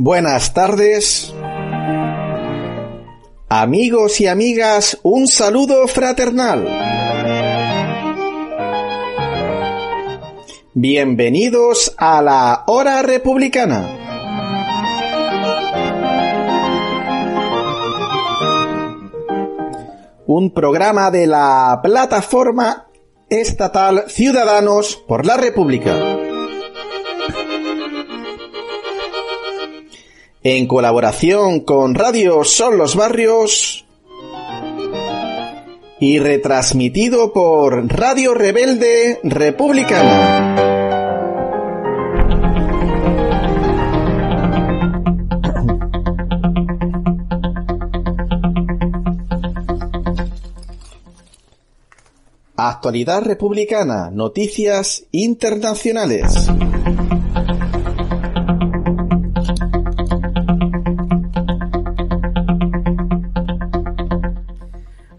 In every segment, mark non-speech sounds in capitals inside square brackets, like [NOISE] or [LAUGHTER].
Buenas tardes. Amigos y amigas, un saludo fraternal. Bienvenidos a la Hora Republicana. Un programa de la plataforma estatal Ciudadanos por la República. En colaboración con Radio Son los Barrios y retransmitido por Radio Rebelde Republicana. Actualidad republicana, noticias internacionales.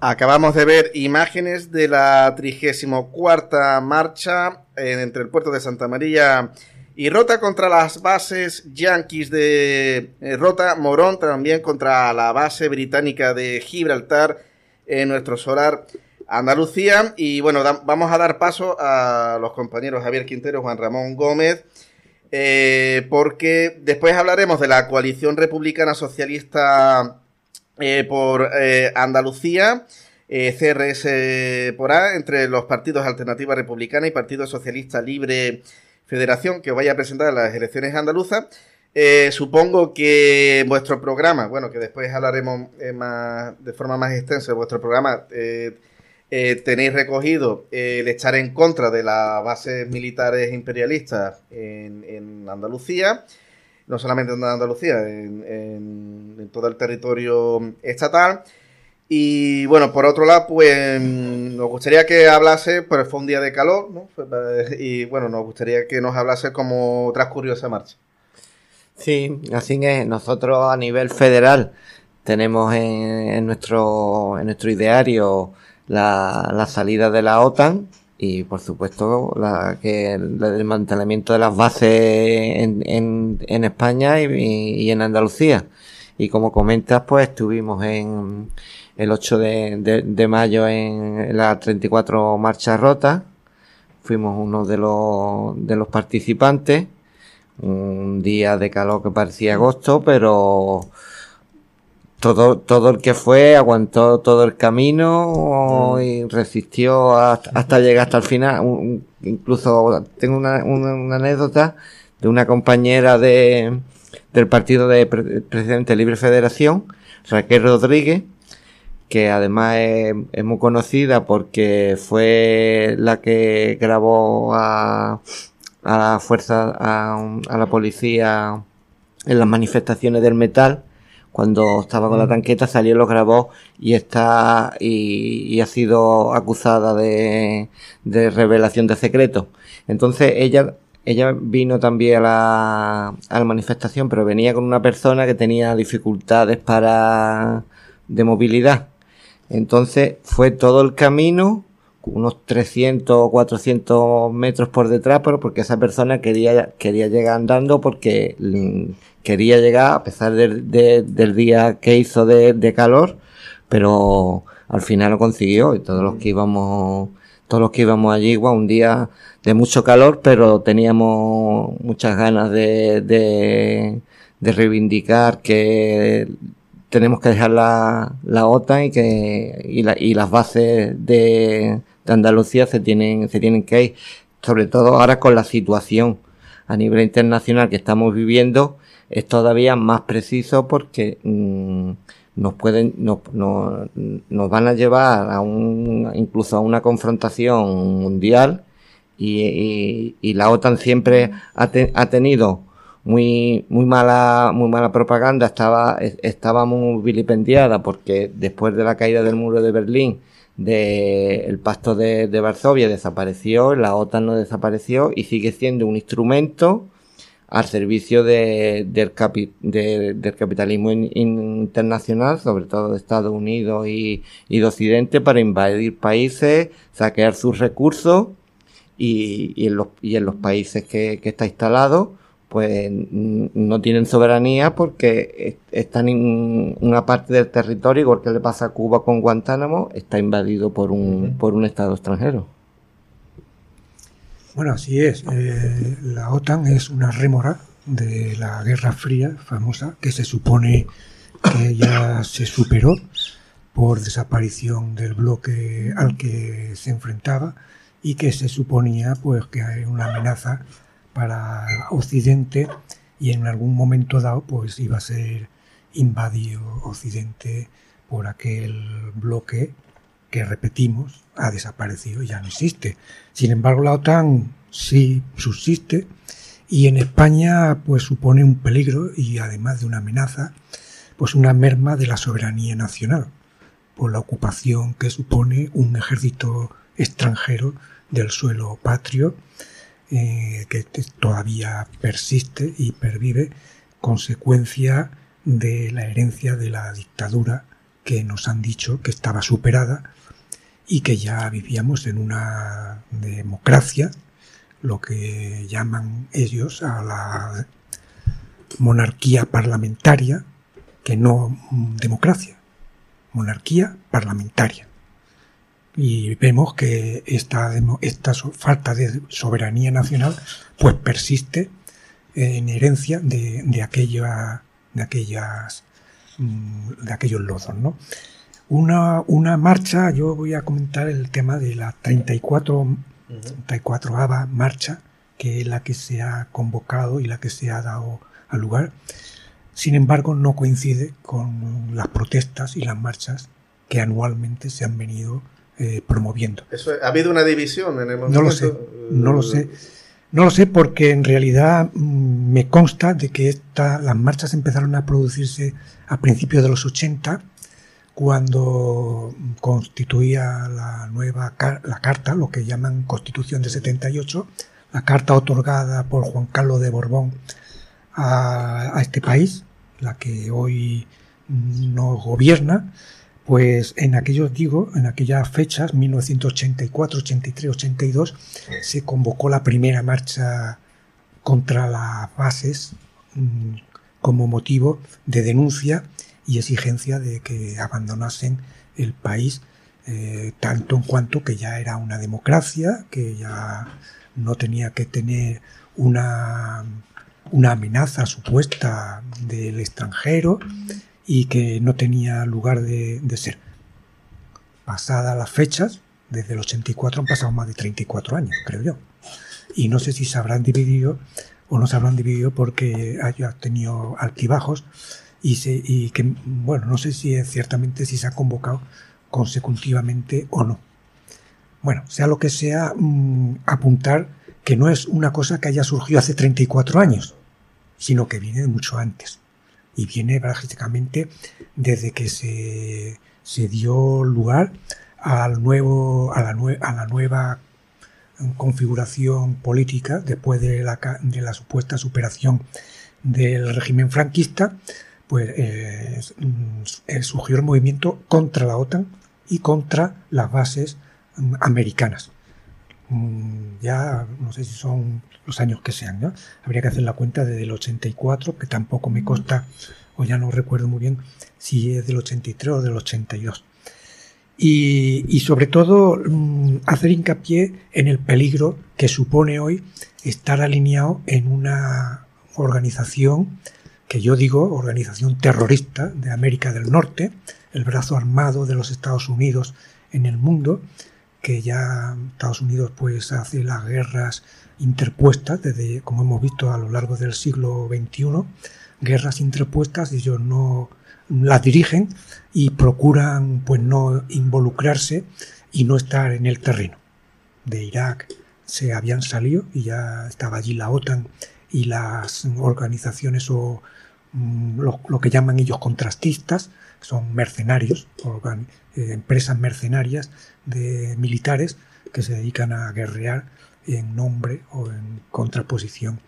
Acabamos de ver imágenes de la 34 marcha entre el puerto de Santa María y Rota contra las bases yanquis de eh, Rota, Morón también contra la base británica de Gibraltar en nuestro solar Andalucía. Y bueno, vamos a dar paso a los compañeros Javier Quintero, Juan Ramón Gómez, eh, porque después hablaremos de la coalición republicana socialista eh, por eh, Andalucía. CRS por A, entre los partidos Alternativa Republicana y Partido Socialista Libre Federación, que os vaya a presentar en las elecciones andaluzas. supongo que vuestro programa, bueno, que después hablaremos más, de forma más extensa de vuestro programa, eh, tenéis recogido el estar en contra de las bases militares imperialistas en, Andalucía, no solamente en Andalucía, en, todo el territorio estatal. Y bueno, por otro lado, pues nos gustaría que hablase, pues fue un día de calor, ¿no? Y bueno, nos gustaría que nos hablase como transcurrió esa marcha. Sí, así es. Nosotros a nivel federal tenemos en, nuestro, en nuestro ideario la, la salida de la OTAN y por supuesto la, que el desmantelamiento de las bases en, en, en España y, y, en Andalucía. Y como comentas, pues estuvimos en el 8 de, de, mayo en la 34 Marcha Rota. Fuimos uno de los, de los participantes. Un día de calor que parecía agosto, pero todo, todo el que fue aguantó todo el camino mm. y resistió hasta, llegar hasta el final. incluso tengo una, anécdota de una compañera de, del partido de Presidente Libre Federación, Raquel Rodríguez, que además es, muy conocida porque fue la que grabó a, a la fuerza, a, a la policía en las manifestaciones del metal cuando estaba con la mm. tanqueta salió los grabó y está y, ha sido acusada de, de revelación de secretos. Entonces ella ella vino también a la, a la manifestación, pero venía con una persona que tenía dificultades para de movilidad. Entonces fue todo el camino, unos 300 o 400 metros por detrás, pero porque esa persona quería, quería llegar andando porque quería llegar a pesar del día que hizo de, calor, pero al final lo consiguió y todos los que íbamos, todos los que íbamos allí, igual un día de mucho calor, pero teníamos muchas ganas de, de, reivindicar que tenemos que dejar la, la OTAN y que y las bases de, de Andalucía se tienen se tienen que ir sobre todo ahora con la situación a nivel internacional que estamos viviendo es todavía más preciso porque mm, nos pueden nos, van a llevar a un incluso a una confrontación mundial y, y, la OTAN siempre ha, ha, tenido muy muy mala muy mala propaganda. Estaba estaba muy vilipendiada porque después de la caída del muro de Berlín de el pacto de, Varsovia desapareció la OTAN no desapareció y sigue siendo un instrumento al servicio de, del, capitalismo internacional, sobre todo de Estados Unidos y, de Occidente, para invadir países, saquear sus recursos y, en, los, países que está instalado, pues no tienen soberanía porque están en una parte del territorio, igual que le pasa a Cuba con Guantánamo, está invadido por un, por un Estado extranjero. Bueno, así es. Eh, la OTAN es una rémora de la Guerra Fría famosa que se supone que ya se superó por desaparición del bloque al que se enfrentaba y que se suponía pues que hay una amenaza para Occidente y en algún momento dado pues iba a ser invadido Occidente por aquel bloque que repetimos ha desaparecido y ya no existe. Sin embargo, la OTAN sí subsiste y en España pues supone un peligro y además de una amenaza, pues una merma de la soberanía nacional por la ocupación que supone un ejército extranjero del suelo patrio eh, que todavía persiste y pervive consecuencia de la herencia de la dictadura que nos han dicho que estaba superada y que ya vivíamos en una democracia, lo que llaman ellos a la monarquía parlamentaria, que no democracia, monarquía parlamentaria. Y vemos que esta, esta falta de soberanía nacional pues persiste en herencia de, de, aquella, de aquellas mm, de aquellos lodos, ¿no? Una, una marcha, yo voy a comentar el tema de la 34, 34 ava marcha, que es la que se ha convocado y la que se ha dado al lugar. Sin embargo, no coincide con las protestas y las marchas que anualmente se han venido eh, promoviendo. ¿Ha habido una división en el movimiento? No lo sé, no lo sé. No lo sé porque en realidad mm, me consta de que esta, las marchas empezaron a producirse a principios de los 80 cuando constituía la nueva la carta, lo que llaman Constitución de 78, la carta otorgada por Juan Carlos de Borbón a, a este país, la que hoy nos gobierna, pues en aquellos, digo, en aquellas fechas, 1984, 83, 82, se convocó la primera marcha contra las bases mm, como motivo de denuncia y exigencia de que abandonasen el país, eh, tanto en cuanto que ya era una democracia, que ya no tenía que tener una, una amenaza supuesta del extranjero y que no tenía lugar de, ser. Pasadas las fechas, desde el 84 han pasado más de 34 años, creo yo. Y no sé si se habrán dividido o no se habrán dividido porque haya tenido altibajos y, se, y que, bueno, no sé si ciertamente si se ha convocado consecutivamente o no. Bueno, sea lo que sea, mm, apuntar que no es una cosa que haya surgido hace 34 años, sino que viene de mucho antes. Y viene prácticamente desde que se, dio lugar al nuevo, a, la nueva configuración política después de la, de la supuesta superación del régimen franquista, pues eh, mm, surgió el movimiento contra la OTAN y contra las bases mm, americanas. Mm, ya no sé si son los años que sean, ¿no? Habría que hacer la cuenta desde el 84, que tampoco me consta, o ya no recuerdo muy bien si es del 83 o del 82. Y, y sobre todo hacer hincapié en el peligro que supone hoy estar alineado en una organización que yo digo organización terrorista de América del Norte, el brazo armado de los Estados Unidos en el mundo, que ya Estados Unidos pues hace las guerras interpuestas desde como hemos visto a lo largo del siglo XXI, guerras interpuestas ellos no las dirigen y procuran pues no involucrarse y no estar en el terreno. De Irak se habían salido y ya estaba allí la OTAN y las organizaciones o mm, lo, que llaman ellos contrastistas, son mercenarios, eh, empresas mercenarias de militares que se dedican a guerrear en nombre o en contraposición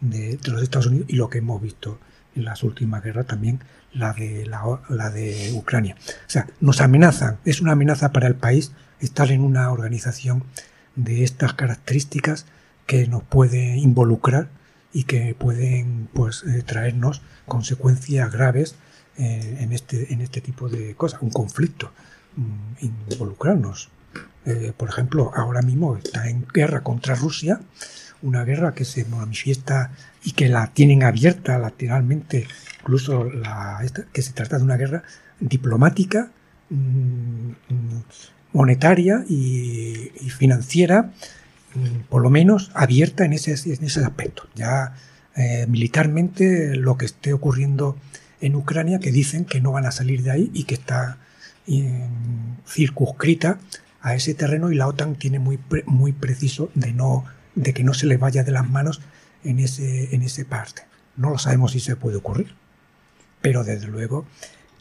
de, los Estados Unidos y lo que hemos visto en las últimas guerras también la de la, la, de Ucrania. O sea, nos amenazan, es una amenaza para el país estar en una organización de estas características que nos puede involucrar y que pueden pues eh, traernos consecuencias graves eh, en este en este tipo de cosas un conflicto mm, involucrarnos eh, por ejemplo ahora mismo está en guerra contra Rusia una guerra que se manifiesta y que la tienen abierta lateralmente incluso que se trata de una guerra diplomática mm, mm, monetaria y, financiera, mm, por lo menos abierta en ese, en ese aspecto. Ya eh, militarmente lo que esté ocurriendo en Ucrania, que dicen que no van a salir de ahí y que está eh, circunscrita a ese terreno y la OTAN tiene muy, muy preciso de, no, de que no se le vaya de las manos en ese, en ese parte. No lo sabemos si se puede ocurrir, pero desde luego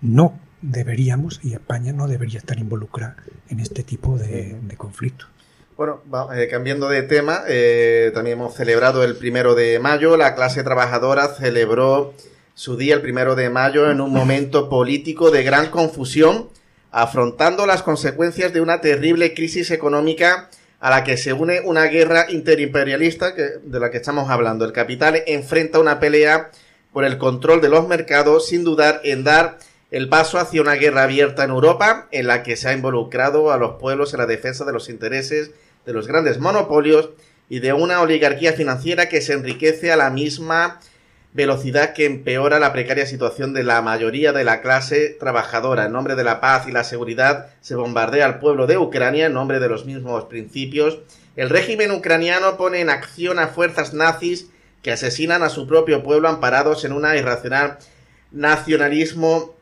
no deberíamos y España no debería estar involucrada en este tipo de, conflictos. Bueno, eh, cambiando de tema, eh, también hemos celebrado el primero de mayo. La clase trabajadora celebró su día el primero de mayo en un momento político de gran confusión, afrontando las consecuencias de una terrible crisis económica a la que se une una guerra interimperialista de la que estamos hablando. El capital enfrenta una pelea por el control de los mercados sin dudar en dar el paso hacia una guerra abierta en Europa en la que se ha involucrado a los pueblos en la defensa de los intereses de los grandes monopolios y de una oligarquía financiera que se enriquece a la misma velocidad que empeora la precaria situación de la mayoría de la clase trabajadora. En nombre de la paz y la seguridad se bombardea al pueblo de Ucrania en nombre de los mismos principios. El régimen ucraniano pone en acción a fuerzas nazis que asesinan a su propio pueblo amparados en una irracional nacionalismo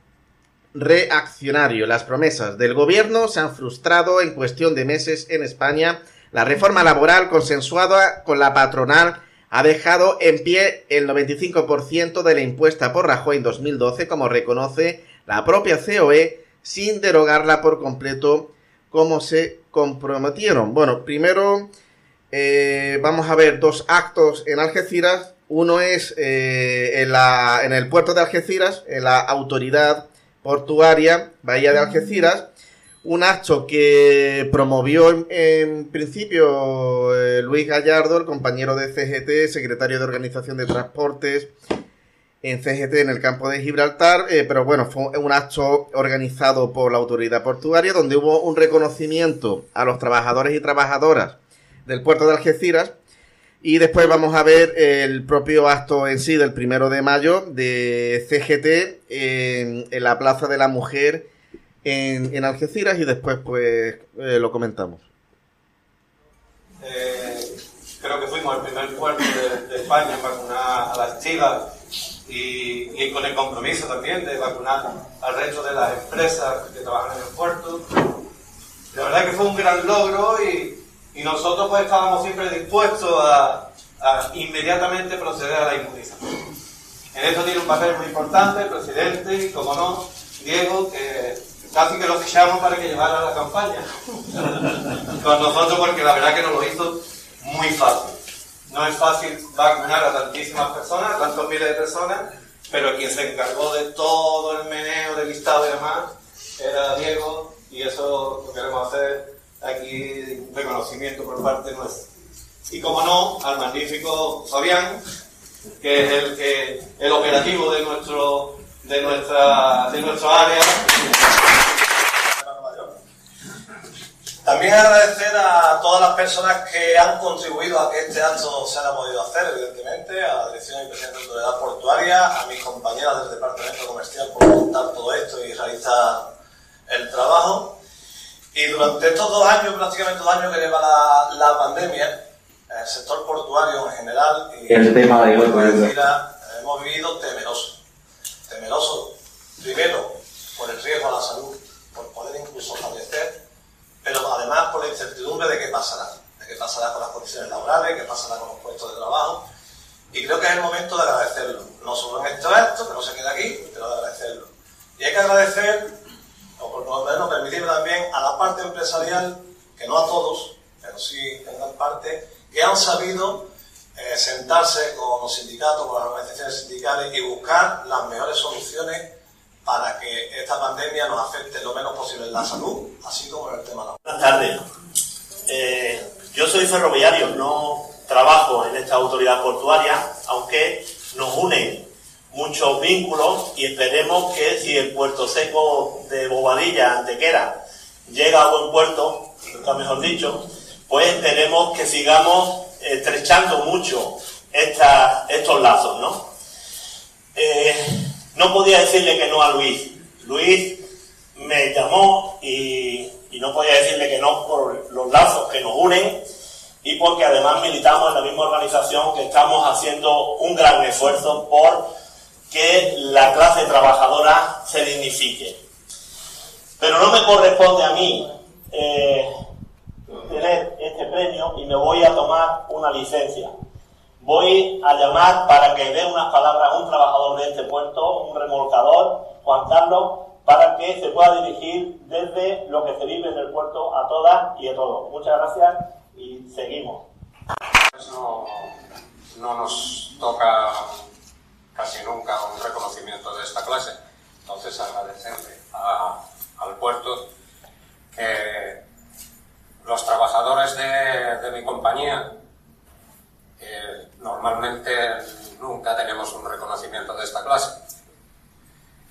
reaccionario. Las promesas del gobierno se han frustrado en cuestión de meses en España. La reforma laboral consensuada con la patronal ha dejado en pie el 95% de la impuesta por Rajoy en 2012, como reconoce la propia COE, sin derogarla por completo como se comprometieron. Bueno, primero eh, vamos a ver dos actos en Algeciras. Uno es eh, en, la, en el puerto de Algeciras, en la autoridad portuaria Bahía de Algeciras, un acto que promovió en, principio eh, Luis Gallardo, el compañero de CGT, secretario de Organización de Transportes en CGT en el campo de Gibraltar, eh, pero bueno, fue un acto organizado por la autoridad portuaria donde hubo un reconocimiento a los trabajadores y trabajadoras del puerto de Algeciras. Y después vamos a ver el propio acto en sí del primero de mayo de CGT en, la Plaza de la Mujer en, Algeciras y después pues eh, lo comentamos. Eh, creo que fuimos el primer puerto de, España en vacunar a las chivas y, y, con el compromiso también de vacunar al resto de las empresas que trabajan en el puerto. La verdad que fue un gran logro y, y nosotros pues estábamos siempre dispuestos a, inmediatamente proceder a la inmunización. En esto tiene un papel muy importante el presidente y, como no, Diego, que casi que lo fichamos para que llevara la campaña con nosotros porque la verdad que nos lo hizo muy fácil. No es fácil vacunar a tantísimas personas, tantos miles de personas, pero quien se encargó de todo el meneo del listado y demás era Diego y eso lo queremos hacer aquí un reconocimiento por parte nuestra. Y como no, al magnífico Fabián, que es el, que, el operativo de, nuestro, de, nuestra, de nuestro área. También agradecer a todas las personas que han contribuido a que este acto se haya podido hacer, evidentemente, a la Dirección y Presidente de Autoridad Portuaria, a mis compañeras del Departamento Comercial por montar todo esto y realizar el trabajo. Y durante estos dos años, prácticamente dos años que lleva la, la pandemia, el sector portuario en general y el tema de hoy, hemos vivido temeroso. Temeroso, primero, por el riesgo a la salud, por poder incluso fallecer, pero además por la incertidumbre de qué pasará, de qué pasará con las condiciones laborales, qué pasará con los puestos de trabajo. Y creo que es el momento de agradecerlo, no solo en este acto, que no se quede aquí, pero de agradecerlo. Y hay que agradecer o por lo menos permitir también a la parte empresarial, que no a todos, pero sí en gran parte, que han sabido eh, sentarse con los sindicatos, con las organizaciones sindicales y buscar las mejores soluciones para que esta pandemia nos afecte lo menos posible en la salud, así como en el tema laboral. Buenas tardes. Eh, yo soy ferroviario, no trabajo en esta autoridad portuaria, aunque nos unen muchos vínculos y esperemos que si el puerto seco de Bobadilla, Antequera, llega a buen puerto, nunca mejor dicho, pues esperemos que sigamos estrechando mucho estos lazos, ¿no? Eh, no podía decirle que no a Luis. Luis me llamó y, no podía decirle que no por los lazos que nos unen y porque además militamos en la misma organización que estamos haciendo un gran esfuerzo por que la clase trabajadora se dignifique. Pero no me corresponde a mí eh, tener este premio y me voy a tomar una licencia. Voy a llamar para que dé unas palabras a un trabajador de este puerto, un remolcador, Juan Carlos, para que se pueda dirigir desde lo que se vive en el puerto a todas y a todos. Muchas gracias y seguimos. No, no nos toca casi nunca un reconocimiento de esta clase. Entonces agradecerle al puerto que los trabajadores de, mi compañía eh, normalmente nunca tenemos un reconocimiento de esta clase.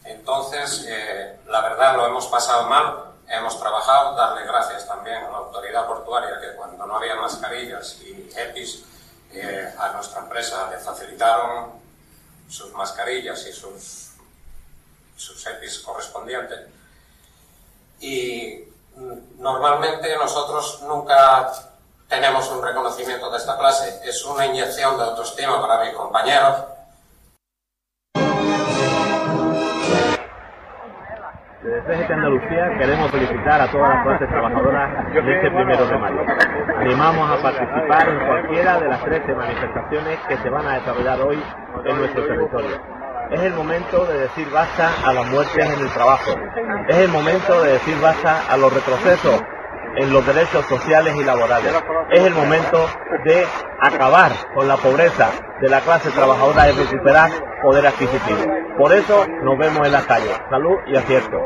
Entonces, eh, la verdad lo hemos pasado mal, hemos trabajado, darle gracias también a la autoridad portuaria que cuando no había mascarillas y EPIs, eh, a nuestra empresa le facilitaron sus mascarillas y sus, sus EPIs correspondientes. Y normalmente nosotros nunca tenemos un reconocimiento de esta clase. Es una inyección de autoestima para mis compañeros. Desde CGT Andalucía queremos felicitar a todas las clases trabajadoras de este primero de mayo. Animamos a participar en cualquiera de las 13 manifestaciones que se van a desarrollar hoy en nuestro territorio. Es el momento de decir basta a las muertes en el trabajo. Es el momento de decir basta a los retrocesos en los derechos sociales y laborales. Es el momento de acabar con la pobreza de la clase trabajadora y recuperar poder adquisitivo. Por eso nos vemos en la calle. Salud y acierto.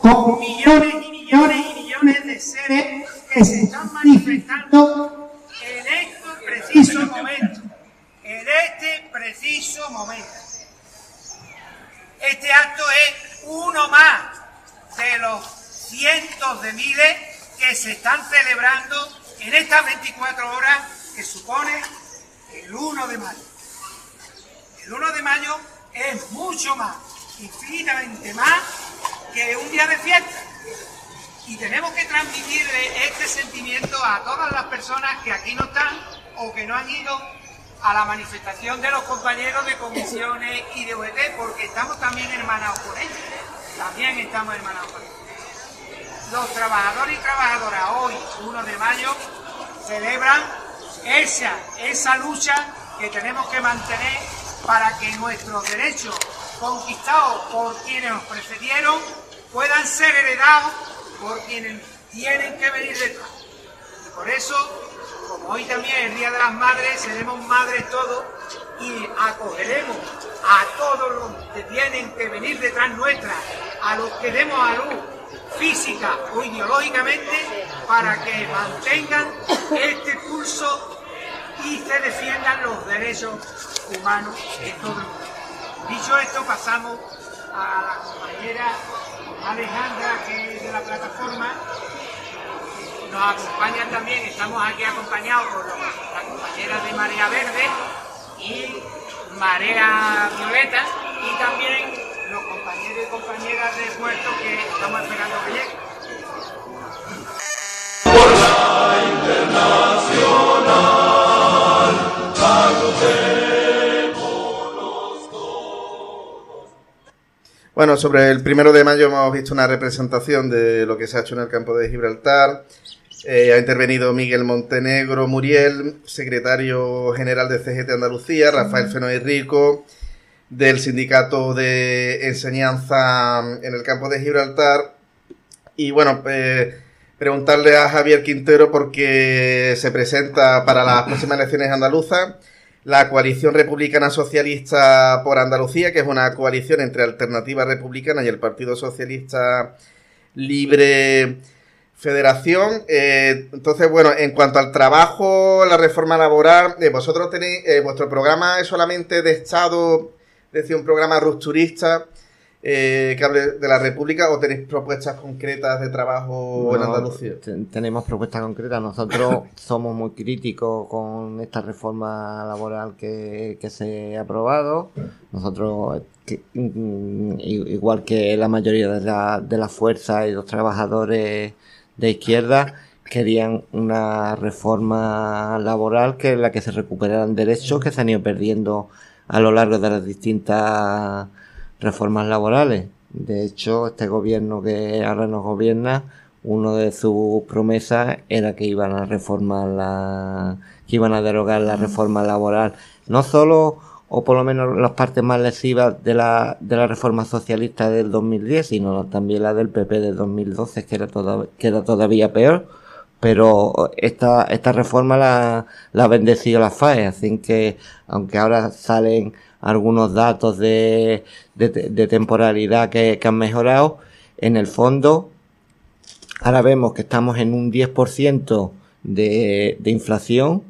Con millones y millones y millones de seres que se están manifestando en este preciso momento. En este preciso momento. Este acto es uno más de los cientos de miles que se están celebrando en estas 24 horas que supone el 1 de mayo. El 1 de mayo es mucho más, infinitamente más que un día de fiesta. Y tenemos que transmitirle este sentimiento a todas las personas que aquí no están o que no han ido a la manifestación de los compañeros de comisiones y de OET, porque estamos también hermanados con ellos. También estamos hermanados con ellos. Los trabajadores y trabajadoras hoy, 1 de mayo, celebran esa, lucha que tenemos que mantener para que nuestros derechos conquistados por quienes nos precedieron puedan ser heredados por quienes tienen que venir detrás. Y por eso como hoy también es el Día de las Madres, seremos madres todos y acogeremos a todos los que tienen que venir detrás nuestra, a los que demos a luz física o ideológicamente, para que mantengan este pulso y se defiendan los derechos humanos de todo el mundo. Dicho esto, pasamos a la compañera Alejandra, que es de la plataforma, nos acompañan también, estamos aquí acompañados por las compañeras de Marea Verde y Marea Violeta y también compañeros y compañeras del puerto que estamos esperando que lleguen. Bueno, sobre el primero de mayo hemos visto una representación de lo que se ha hecho en el campo de Gibraltar. Eh, ha intervenido Miguel Montenegro Muriel, secretario general de CGT Andalucía, Rafael Fenoy Rico, del Sindicato de Enseñanza en el campo de Gibraltar. Y bueno, eh, preguntarle a Javier Quintero porque se presenta para las próximas elecciones andaluzas la coalición republicana socialista por Andalucía, que es una coalición entre Alternativa Republicana y el Partido Socialista Libre Federación, eh, entonces, bueno, en cuanto al trabajo, la reforma laboral, eh, vosotros tenéis, vuestro programa es solamente de Estado, decir, un programa rupturista que hable de la República o tenéis propuestas concretas de trabajo en Andalucía? Tenemos propuestas concretas. Nosotros [LAUGHS] somos muy críticos con esta reforma laboral que, se ha aprobado. Nosotros, mm, igual que la mayoría de la, de la fuerza y los trabajadores de izquierda querían una reforma laboral que en la que se recuperaran derechos que se han ido perdiendo a lo largo de las distintas reformas laborales. De hecho, este gobierno que ahora nos gobierna, uno de sus promesas era que iban a reformar la, que iban a derogar la reforma laboral. No solo o por lo menos las partes más lesivas de la, de la reforma socialista del 2010, sino también la del PP del 2012, que era, que era todavía peor. Pero esta, esta reforma la, ha bendecido la FAE, así que aunque ahora salen algunos datos de, de, temporalidad que, han mejorado, en el fondo ahora vemos que estamos en un 10% de, inflación,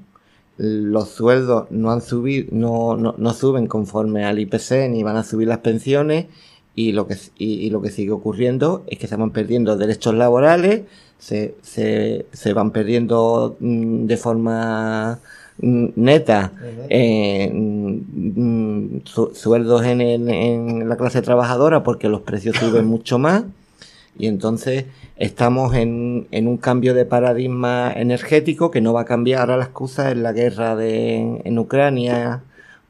los sueldos no han subido, no, no, suben conforme al IPC ni van a subir las pensiones y lo que, y, lo que sigue ocurriendo es que se van perdiendo derechos laborales, se, se, se van perdiendo mm, de forma mm, neta eh, mm, sueldos en, en la clase trabajadora porque los precios suben mucho más y entonces estamos en, en, un cambio de paradigma energético que no va a cambiar. Ahora la excusa es la guerra de, en Ucrania,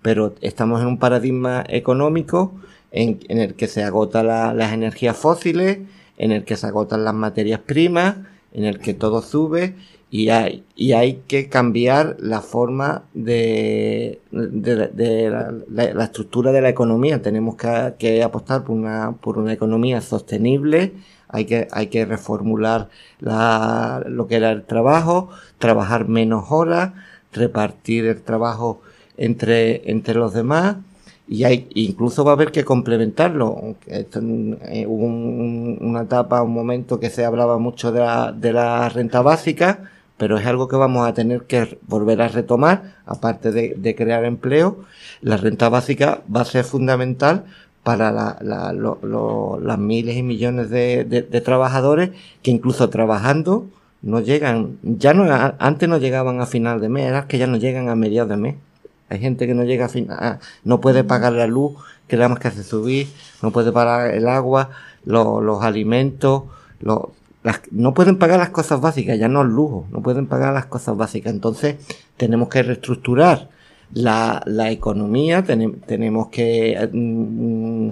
pero estamos en un paradigma económico en, el que se agotan las energías fósiles, en el que se agotan las materias primas, en el que todo sube y hay, y hay que cambiar la forma de, la, la, estructura de la economía. Tenemos que, apostar por una, por una economía sostenible hay que, hay que reformular la, lo que era el trabajo, trabajar menos horas, repartir el trabajo entre, entre los demás y hay, incluso va a haber que complementarlo. Esto, eh, hubo una etapa, un momento que se hablaba mucho de la, de la renta básica, pero es algo que vamos a tener que volver a retomar, aparte de, de crear empleo. La renta básica va a ser fundamental para la, la, las miles y millones de, de, trabajadores que incluso trabajando no llegan, ya no, antes no llegaban a final de mes, era que ya no llegan a mediados de mes. Hay gente que no llega a final, no puede pagar la luz, que más que hace subir, no puede pagar el agua, los alimentos, las, no pueden pagar las cosas básicas, ya no el lujo, no pueden pagar las cosas básicas. Entonces, tenemos que reestructurar la, la economía, tenemos que mm,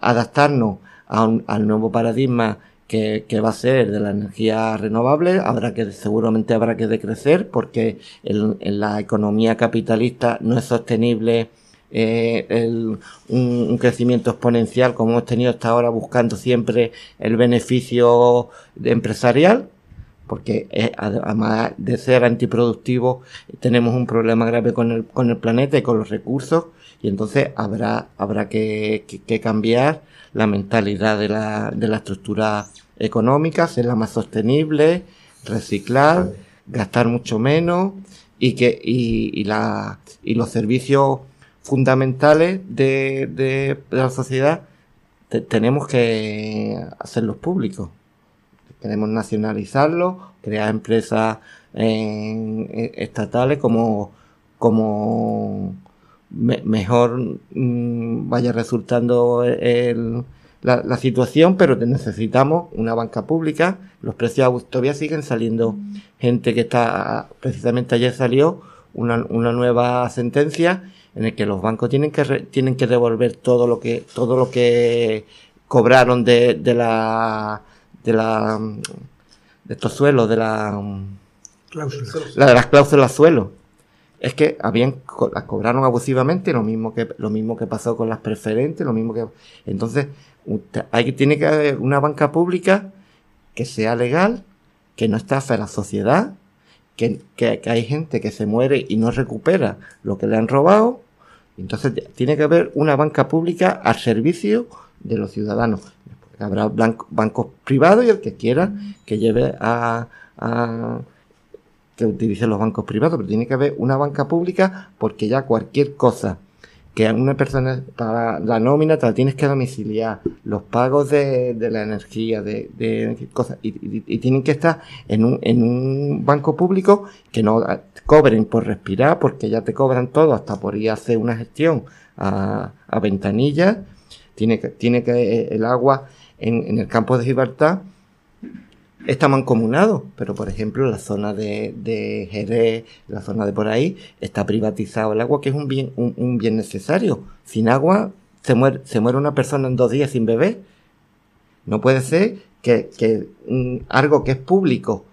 adaptarnos al nuevo paradigma que, que, va a ser de la energía renovable, habrá que, seguramente habrá que decrecer porque en la economía capitalista no es sostenible eh, el, un, un, crecimiento exponencial como hemos tenido hasta ahora buscando siempre el beneficio empresarial porque además de ser antiproductivo tenemos un problema grave con el, con el planeta y con los recursos y entonces habrá, habrá que, que, cambiar la mentalidad de la, de la estructura económica, hacerla más sostenible, reciclar, gastar mucho menos y que y, y, la, y los servicios fundamentales de, de, la sociedad tenemos que hacerlos públicos. Queremos nacionalizarlo, crear empresas estatales como, como mejor mm, vaya resultando la, situación, pero necesitamos una banca pública. Los precios todavía siguen saliendo gente que está, precisamente ayer salió una, una nueva sentencia en el que los bancos tienen que tienen que devolver todo lo que todo lo que cobraron de, de la de la de estos suelos, de la La de las cláusulas suelo. Es que habían las cobraron abusivamente, lo mismo que lo mismo que pasó con las preferentes, lo mismo que entonces hay tiene que haber una banca pública que sea legal, que no estafe a la sociedad, que, que, que hay gente que se muere y no recupera lo que le han robado. Entonces tiene que haber una banca pública al servicio de los ciudadanos Habrá bancos privados y el que quiera que lleve a, que utilice los bancos privados, pero tiene que haber una banca pública porque ya cualquier cosa que una persona para la nómina te la tienes que domiciliar, los pagos de, la energía, de, cosas, y, tienen que estar en un, en un banco público que no cobren por respirar, porque ya te cobran todo, hasta por ir a hacer una gestión a, a ventanillas, tiene que, tiene que eh, el agua en, en el campo de Gibraltar está mancomunado, pero por ejemplo la zona de, de Jerez, la zona de por ahí, está privatizado el agua, que es un bien, un, bien necesario. Sin agua se muere, se muere una persona en dos días sin beber. No puede ser que, que algo que es público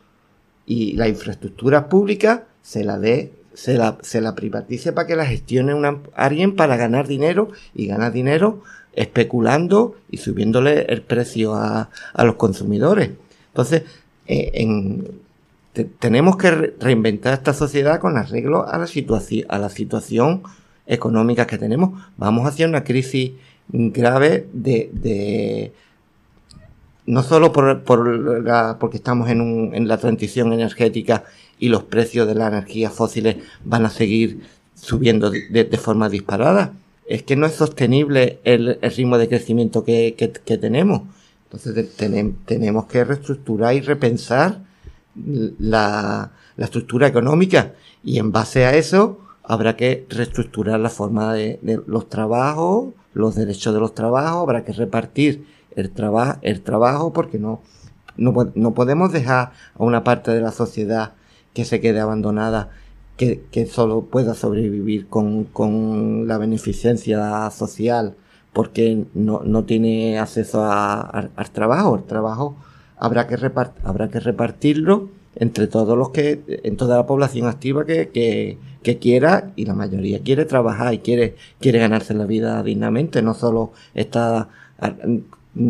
y la infraestructura pública se la dé, se la, se la privatice para que la gestione una, alguien para ganar dinero y ganar dinero especulando y subiéndole el precio a, a los consumidores. Entonces, eh, tenemos que reinventar esta sociedad con arreglo a la, a la situación económica que tenemos. Vamos hacia una crisis grave de, no solo por, porque estamos en, la transición energética y los precios de las energías fósiles van a seguir subiendo de, forma disparada. Es que no es sostenible el, ritmo de crecimiento que tenemos. Entonces tenemos que reestructurar y repensar la, estructura económica. Y en base a eso habrá que reestructurar la forma de, los trabajos, los derechos de los trabajos, habrá que repartir el, el trabajo porque no, no, podemos dejar a una parte de la sociedad que se quede abandonada, que, que solo pueda sobrevivir con, con la beneficencia social porque no, no tiene acceso al trabajo. El trabajo habrá que, habrá que repartirlo entre todos los que, en toda la población activa que, que, quiera, y la mayoría quiere trabajar y quiere, quiere ganarse la vida dignamente, no solo está a,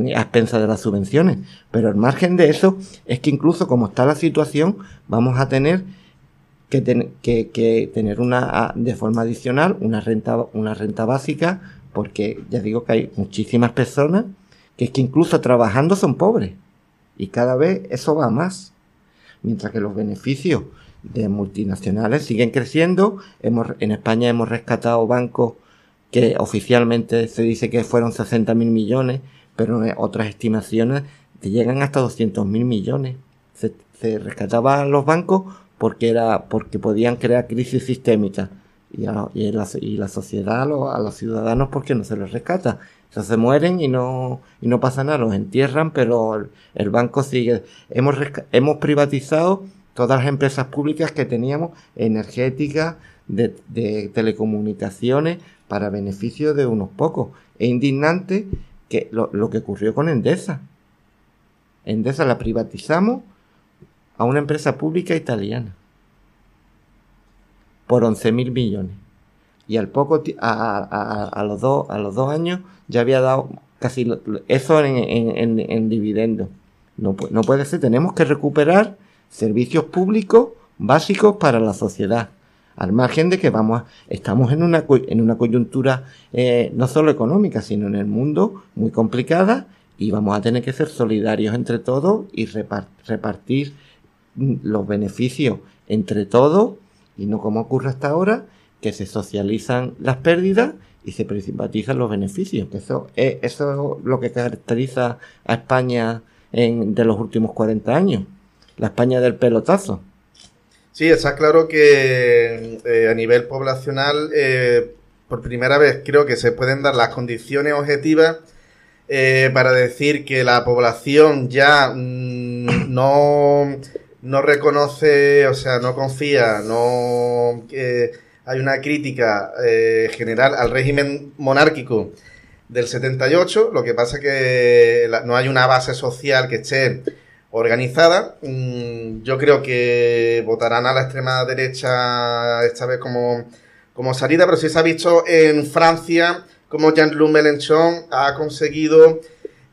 expensas de las subvenciones. Pero al margen de eso, es que incluso como está la situación, vamos a tener que, que, que, tener una, de forma adicional, una renta, una renta básica porque ya digo que hay muchísimas personas que incluso trabajando son pobres y cada vez eso va más, mientras que los beneficios de multinacionales siguen creciendo. Hemos, en España hemos rescatado bancos que oficialmente se dice que fueron 60 mil millones, pero otras estimaciones llegan hasta 200 mil millones. Se, se rescataban los bancos porque era porque podían crear crisis sistémicas y, a, y, la, y la sociedad a los, ciudadanos porque no se les rescata. O sea, se mueren y no, y no pasa nada, los entierran, pero el, banco sigue. Hemos, hemos privatizado todas las empresas públicas que teníamos, energéticas, de, telecomunicaciones, para beneficio de unos pocos. Es indignante que lo que ocurrió con Endesa. Endesa la privatizamos a una empresa pública italiana por 11 mil millones. Y al poco, a, a, los dos, a los dos años ya había dado casi eso en, en, en, dividendos. No, no puede ser, tenemos que recuperar servicios públicos básicos para la sociedad. Al margen de que vamos, estamos en una, en una coyuntura eh, no solo económica, sino en el mundo muy complicada y vamos a tener que ser solidarios entre todos y repartir los beneficios entre todos y no como ocurre hasta ahora, que se socializan las pérdidas y se privatizan los beneficios. eso, es, eso lo que caracteriza a España en, de los últimos 40 años. La España del pelotazo. Sí, está claro que eh, a nivel poblacional, eh, por primera vez creo que se pueden dar las condiciones objetivas eh, para decir que la población ya mm, no no reconoce, o sea, no confía, no hay una crítica eh, general al régimen monárquico del 78, lo que pasa que no hay una base social que esté organizada. Mm, yo creo que votarán a la extrema derecha esta vez como, como salida, pero sí se ha visto en Francia como Jean-Luc Mélenchon ha conseguido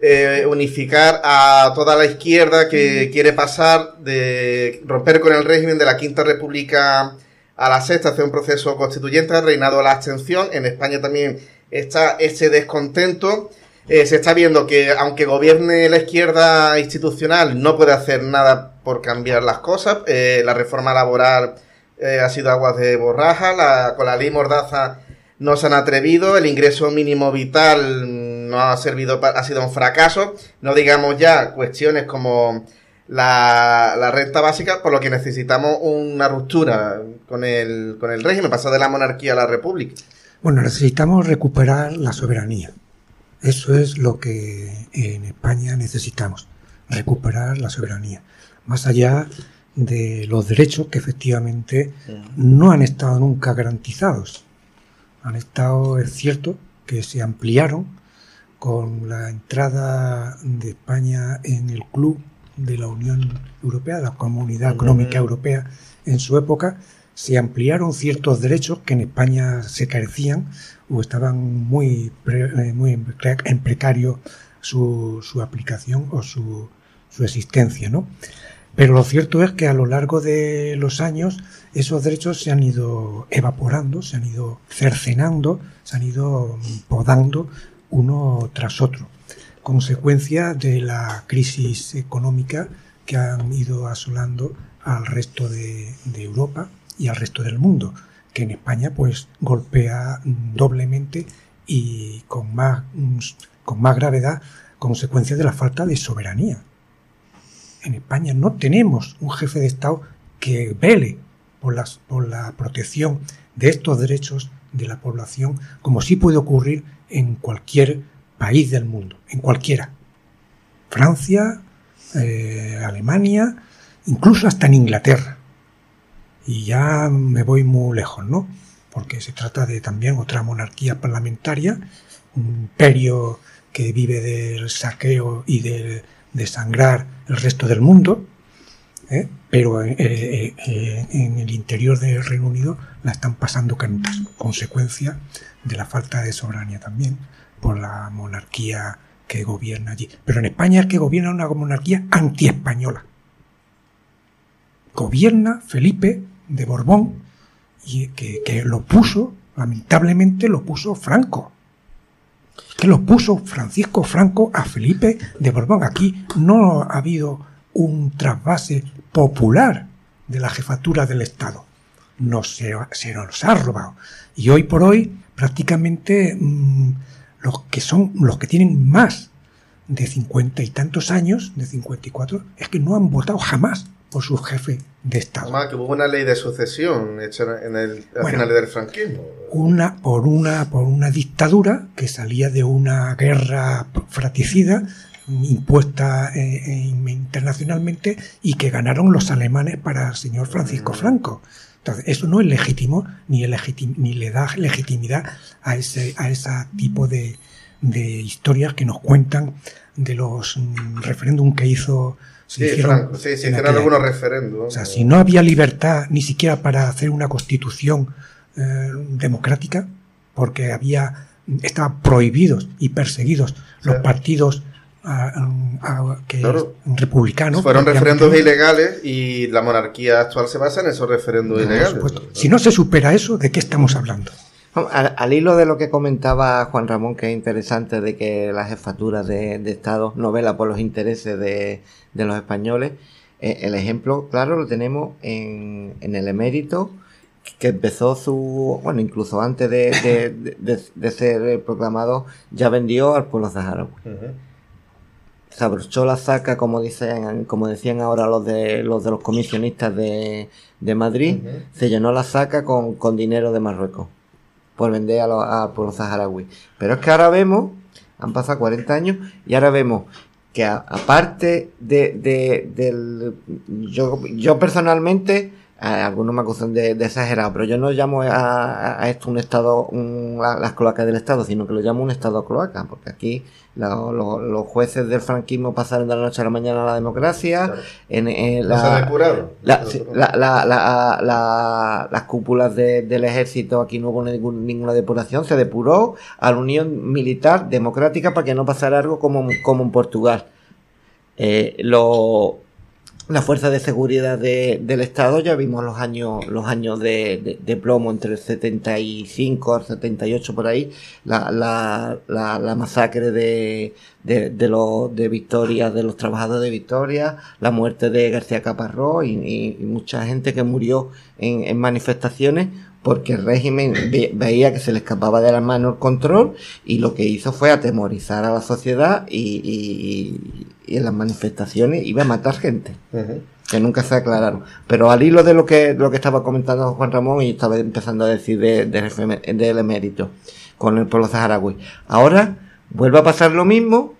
eh, unificar a toda la izquierda que quiere pasar de romper con el régimen de la Quinta República a la sexta, hacer un proceso constituyente, ha reinado la abstención. En España también está ese descontento. eh, se está viendo que aunque gobierne la izquierda institucional, no puede hacer nada por cambiar las cosas. Eh, la reforma laboral eh, ha sido aguas de borraja, la, con la ley Mordaza no se han atrevido, el ingreso mínimo vital ha servido, ha sido un fracaso. No digamos ya cuestiones como la, la, renta básica, por lo que necesitamos una ruptura con el, con el régimen, pasar de la monarquía a la república. Bueno, necesitamos recuperar la soberanía. Eso es lo que en España necesitamos, recuperar la soberanía. Más allá de los derechos que efectivamente no han estado nunca garantizados. Han estado, es cierto, que se ampliaron con la entrada de España en el club de la Unión Europea, la Comunidad Económica Europea en su época, se ampliaron ciertos derechos que en España se carecían o estaban muy, eh, muy en precario su, su aplicación o su, su existencia, ¿no? Pero lo cierto es que a lo largo de los años esos derechos se han ido evaporando, se han ido cercenando, se han ido podando uno tras otro, consecuencia de la crisis económica que han ido asolando al resto de, de Europa y al resto del mundo que en España pues golpea doblemente y con más, con más gravedad consecuencia de la falta de soberanía. En España no tenemos un jefe de Estado que vele por, las, por la protección de estos derechos de la población, como sí puede ocurrir en cualquier país del mundo, en cualquiera. Francia, eh, Alemania, incluso hasta en Inglaterra. Y ya me voy muy lejos, ¿no? Porque se trata de también otra monarquía parlamentaria, un imperio que vive del saqueo y de, sangrar el resto del mundo, ¿eh? pero eh, eh, en el interior del Reino Unido la están pasando canutas, consecuencia de la falta de soberanía también por la monarquía que gobierna allí. Pero en España es que gobierna una monarquía antiespañola. Gobierna Felipe de Borbón y que, lo puso, lamentablemente lo puso Franco. Que lo puso Francisco Franco a Felipe de Borbón. Aquí no ha habido un trasvase popular de la jefatura del Estado. No se, se nos ha robado. Y hoy por hoy, prácticamente mm, los que son, los que tienen más de cincuenta y tantos años, de cincuenta y cuatro, es que no han votado jamás por su jefe de Estado. Además, que hubo una ley de sucesión hecha en el, a finales del franquismo. Una, por, una, por una dictadura que salía de una guerra fratricida impuesta eh, eh, internacionalmente y que ganaron los alemanes para el señor Francisco. Franco. Entonces, eso no es legítimo ni, ni le da legitimidad a ese, a ese tipo de, de historias que nos cuentan de los mm, referéndum que hizo sí, Franco, sí, sí, hicieron algunos referéndums. O sea, si no había libertad ni siquiera para hacer una constitución eh, democrática, porque había estaban prohibidos y perseguidos los partidos que republicanos. Fueron referendos ilegales y la monarquía actual se basa en esos referendos ilegales. Si no se supera eso, ¿de qué estamos hablando? Al, hilo de lo que comentaba Juan Ramón, que es interesante de que la jefatura de, Estado no vela por los intereses de, los españoles, eh, el ejemplo claro lo tenemos en, el emérito, que empezó su, bueno, incluso antes de, ser proclamado, ya vendió al pueblo saharaui. Abrochó la saca, como dicen, como decían ahora los de los de los comisionistas de, Madrid, se llenó la saca con, con dinero de Marruecos por vender a los, a, por saharauis. Pero es que ahora vemos, han pasado 40 años, y ahora vemos que aparte de, de, del... Yo, yo personalmente algunos me acusan de, exagerado, pero yo no llamo a, esto un estado, las cloacas del estado, sino que lo llamo un estado cloaca, porque aquí los jueces del franquismo pasaron de la noche a la mañana a la democracia. En, la, las cúpulas del ejército, aquí no hubo ninguna depuración, se depuró a la Unión Militar Democrática para que no pasara algo como, como en Portugal. Eh, lo la fuerza de seguridad del Estado, ya vimos los años, los años de, plomo entre el 75 al 78 por ahí, la, la, la, masacre de, de, los, de Victoria, de los trabajadores de Victoria, la muerte de García Caparrós y, mucha gente que murió en, en manifestaciones porque el régimen veía que se le escapaba de las manos el control y lo que hizo fue atemorizar a la sociedad y, en las manifestaciones iba a matar gente. Que nunca se aclararon. Pero al hilo de lo que, lo que estaba comentando Juan Ramón y estaba empezando a decir de, del emérito con el pueblo saharaui. Ahora vuelve a pasar lo mismo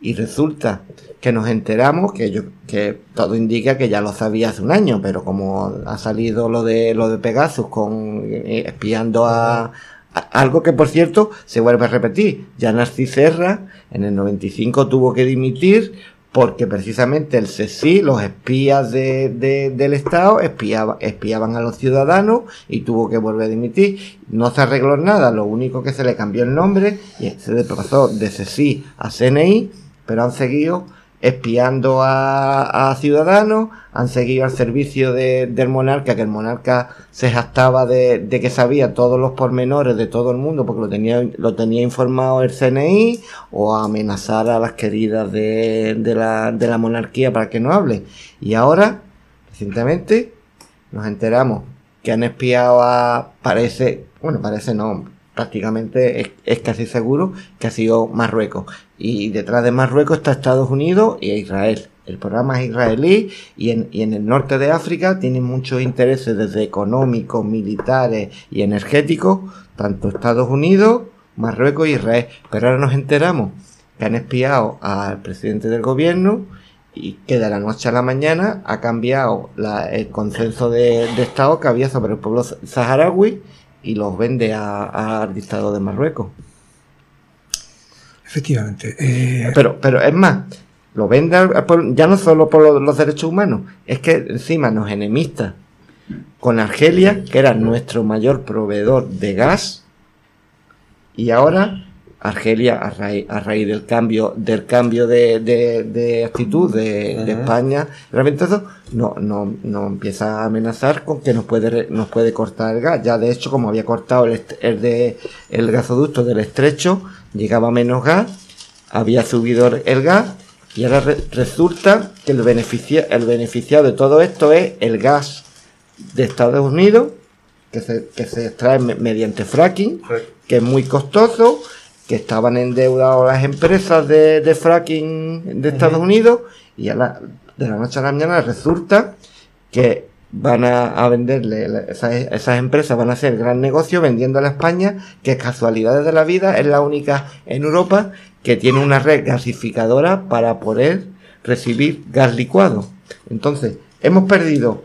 y resulta que nos enteramos que yo que todo indica que ya lo sabía hace un año pero como ha salido lo de lo de Pegasus con eh, espiando a, algo que por cierto se vuelve a repetir ya Narcis Serra en el 95 tuvo que dimitir porque precisamente el CSI, los espías de, del Estado, espiaba, espiaban a los ciudadanos y tuvo que volver a dimitir. No se arregló nada, lo único que se le cambió el nombre y se le pasó de CSI a CNI pero han seguido espiando a, ciudadanos, han seguido al servicio del monarca, que el monarca se jactaba de, que sabía todos los pormenores de todo el mundo, porque lo tenía, lo tenía informado el CNI, o a amenazar a las queridas de, la, de la monarquía para que no hable. Y ahora, recientemente, nos enteramos que han espiado a, parece, bueno, parece no, prácticamente es, casi seguro que ha sido Marruecos. Y detrás de Marruecos está Estados Unidos y Israel. El programa es israelí y en, y en el norte de África tienen muchos intereses desde económicos, militares y energéticos, tanto Estados Unidos, Marruecos y Israel. Pero ahora nos enteramos que han espiado al presidente del gobierno y que de la noche a la mañana ha cambiado el consenso de Estado que había sobre el pueblo saharaui y los vende al dictador de Marruecos. Efectivamente. Eh, pero, pero es más, lo vende ya no solo por los, derechos humanos, es que encima nos enemista con Argelia, que era nuestro mayor proveedor de gas, y ahora Argelia, a raíz, a raíz del cambio, del cambio de, de, actitud de, España, realmente eso no, no, no empieza a amenazar con que nos puede, nos puede cortar el gas. Ya de hecho, como había cortado el, el, de, el gasoducto del estrecho, llegaba menos gas, había subido el gas, y ahora resulta que el, beneficia, el beneficiado de todo esto es el gas de Estados Unidos, que se, que se extrae mediante fracking, que es muy costoso, que estaban endeudados las empresas de, fracking de Estados Unidos y a la, de la noche a la mañana resulta que van a, venderle, esas, empresas van a hacer gran negocio vendiendo a España, que casualidades de la vida es la única en Europa que tiene una red gasificadora para poder recibir gas licuado. Entonces, hemos perdido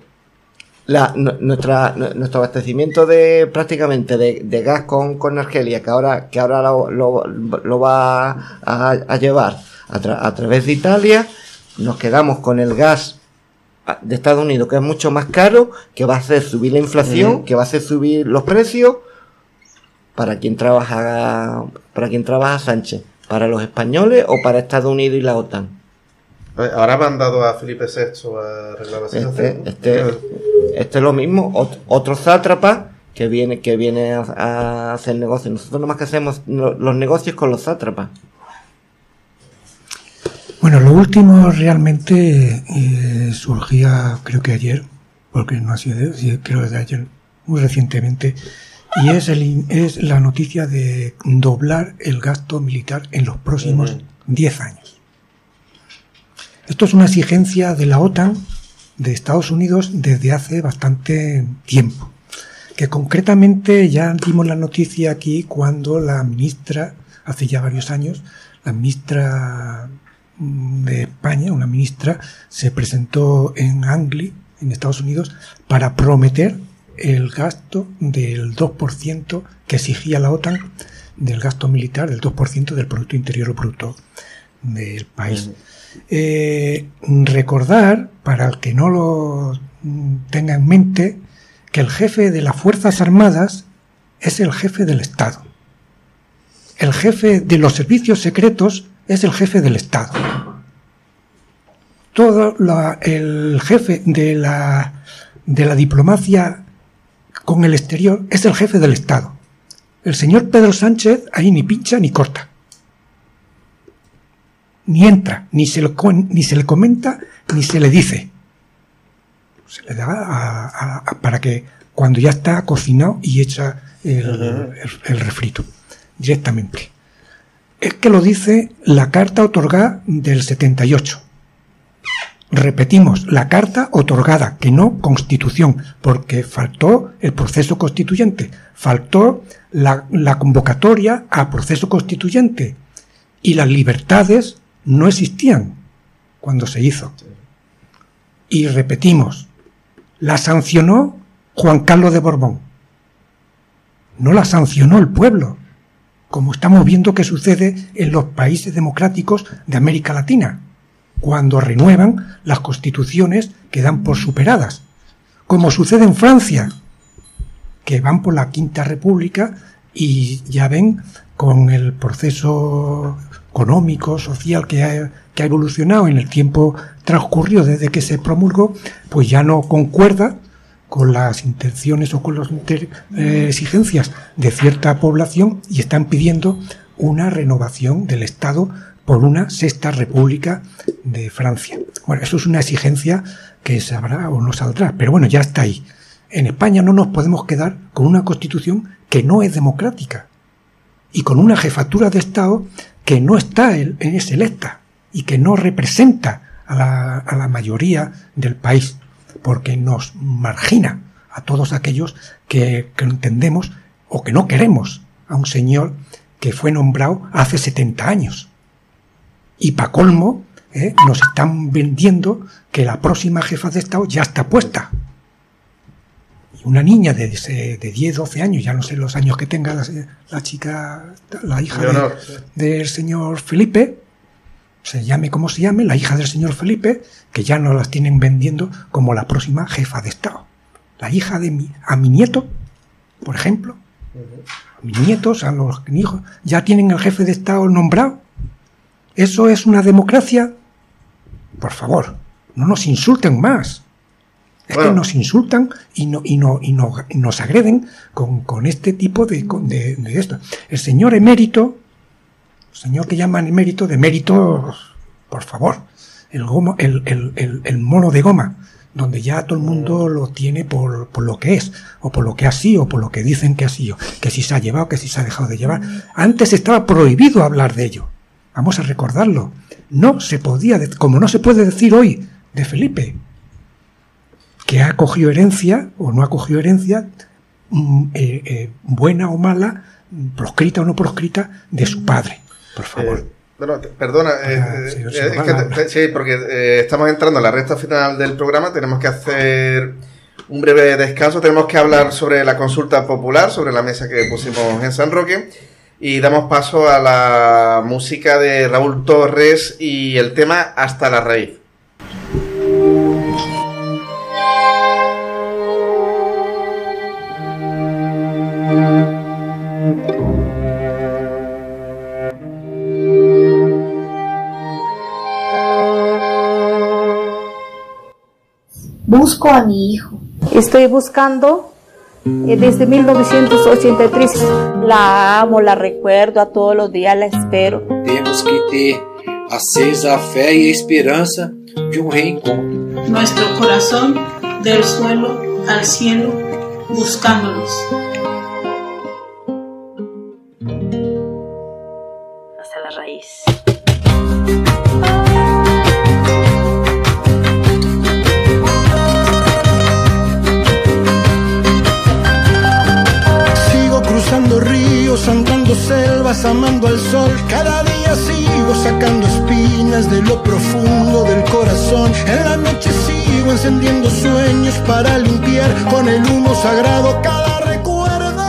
la, nuestra, nuestro abastecimiento de prácticamente de, gas con, con, Argelia, que ahora, que ahora lo, lo, va a, llevar a, través de Italia, nos quedamos con el gas de Estados Unidos, que es mucho más caro, que va a hacer subir la inflación, que va a hacer subir los precios para quien trabaja, para quien trabaja Sánchez, para los españoles o para Estados Unidos y la OTAN. Ahora han mandado a Felipe VI a arreglar la situación. Este, este, este es lo mismo, otro sátrapa que viene, que viene a, hacer negocios. Nosotros nomás que hacemos los negocios con los sátrapas. Bueno, lo último realmente eh, surgía, creo que ayer, porque no ha sido, de, creo de ayer, muy recientemente, y es, el, es la noticia de doblar el gasto militar en los próximos 10 años. Esto es una exigencia de la OTAN de Estados Unidos desde hace bastante tiempo. Que concretamente ya dimos la noticia aquí cuando la ministra, hace ya varios años, la ministra de España, una ministra, se presentó en Angli, en Estados Unidos, para prometer el gasto del 2% que exigía la OTAN del gasto militar, del 2% del Producto Interior Bruto del país. Eh, recordar, para el que no lo tenga en mente, que el jefe de las Fuerzas Armadas es el jefe del Estado. El jefe de los servicios secretos es el jefe del Estado. todo el jefe de la, de la diplomacia con el exterior es el jefe del Estado. El señor Pedro Sánchez ahí ni pincha ni corta. Ni entra, ni se, ni se le comenta, ni se le dice. Se le da para que cuando ya está cocinado y echa el, el refrito directamente. Es que lo dice la carta otorgada del 78 Repetimos, la carta otorgada, que no constitución, porque faltó el proceso constituyente, faltó la, convocatoria a proceso constituyente y las libertades no existían cuando se hizo. Y repetimos, la sancionó Juan Carlos de Borbón, no la sancionó el pueblo, como estamos viendo que sucede en los países democráticos de América Latina cuando renuevan las constituciones que dan por superadas, como sucede en Francia, que van por la Quinta República y ya ven con el proceso económico, social que ha, que ha evolucionado en el tiempo transcurrido desde que se promulgó, pues ya no concuerda con las intenciones o con las eh, exigencias de cierta población y están pidiendo una renovación del Estado por una sexta república de Francia. Bueno, eso es una exigencia que sabrá o no saldrá, pero bueno, ya está ahí. En España no nos podemos quedar con una constitución que no es democrática y con una jefatura de Estado que no está en es electa y que no representa a la, a la mayoría del país, porque nos margina a todos aquellos que, que entendemos o que no queremos a un señor que fue nombrado hace 70 años y para colmo, ¿eh? nos están vendiendo que la próxima jefa de Estado ya está puesta. Una niña de, de 10, 12 años, ya no sé los años que tenga la, chica, la hija del señor Felipe, se llame como se llame, la hija del señor Felipe, que ya nos las tienen vendiendo como la próxima jefa de Estado. La hija de mi, a mi nieto, por ejemplo, a mis nietos, a los hijos, ya tienen el jefe de Estado nombrado ¿Eso es una democracia? Por favor, no nos insulten más. Es que nos insultan y, no, y, no, y, no, nos agreden con, este tipo de, de, esto. El señor emérito, el señor que llaman emérito, de mérito, por favor, el, el, el, mono de goma, donde ya todo el mundo lo tiene por, por, lo que es, o por lo que ha sido, o por lo que dicen que ha sido, que si se ha llevado, que si se ha dejado de llevar. Antes estaba prohibido hablar de ello. Vamos a recordarlo. No se podía, como no se puede decir hoy de Felipe, que ha cogido herencia o no ha cogido herencia, mm, eh, eh, buena o mala, proscrita o no proscrita, de su padre. Por favor. Eh, perdona, sí, porque estamos entrando en la recta final del programa, tenemos que hacer un breve descanso, tenemos que hablar sobre la consulta popular, sobre la mesa que pusimos en San Roque. Y damos paso a la música de Raúl Torres y el tema Hasta la raíz. Busco a mi hijo. Estoy buscando eh, desde 1983. La amo, la recuerdo, a todos los días la espero. Tenemos que tener acesa fe y esperanza de un reencontro. Nuestro corazón del suelo al cielo buscándonos. amando al sol. Cada día sigo sacando espinas de lo profundo del corazón. En la noche sigo encendiendo sueños para limpiar con el humo sagrado cada recuerdo.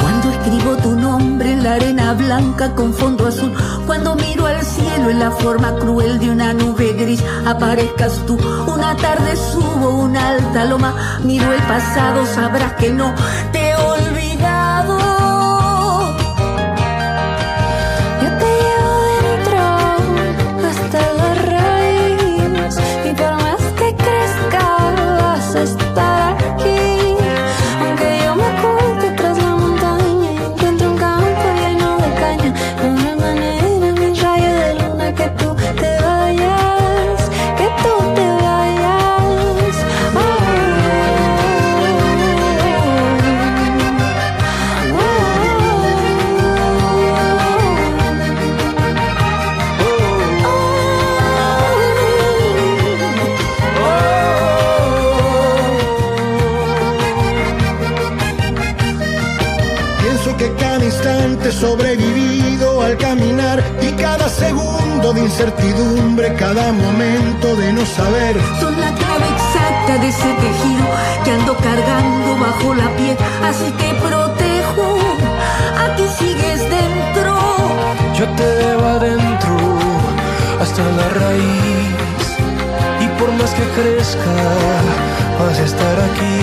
Cuando escribo tu nombre en la arena blanca con fondo azul, cuando miro al en la forma cruel de una nube gris, aparezcas tú. Una tarde subo una alta loma, miro el pasado, sabrás que no te crezca vas a estar aquí.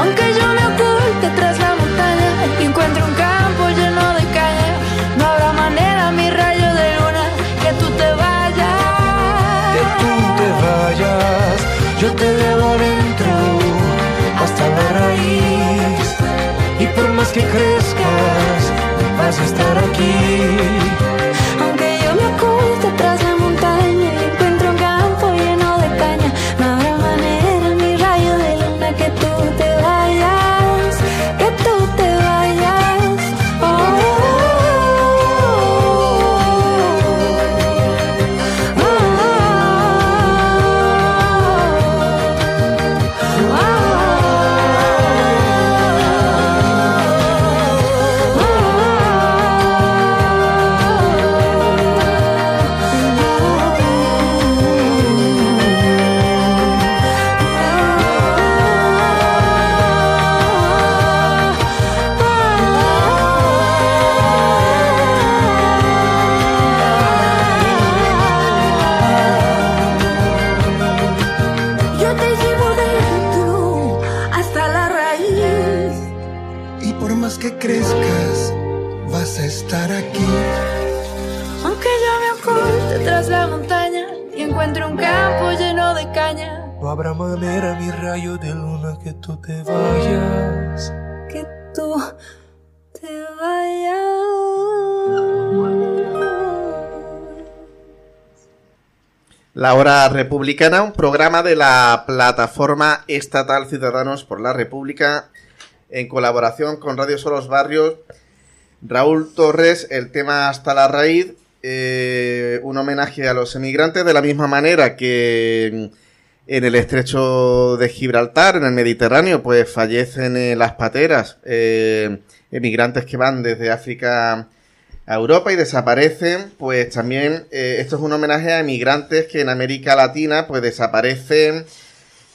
Aunque yo me oculte tras la montaña y encuentre un campo lleno de caña, no habrá manera, mi rayo de luna, que tú te vayas. Que tú te vayas, yo te debo adentro hasta la raíz y por más que crezcas vas a estar aquí. La Hora Republicana, un programa de la Plataforma Estatal Ciudadanos por la República, en colaboración con Radio Solos Barrios. Raúl Torres, el tema hasta la raíz, eh, un homenaje a los emigrantes, de la misma manera que en el estrecho de Gibraltar, en el Mediterráneo, pues fallecen en las pateras eh, emigrantes que van desde África a Europa y desaparecen, pues también eh, esto es un homenaje a emigrantes que en América Latina pues desaparecen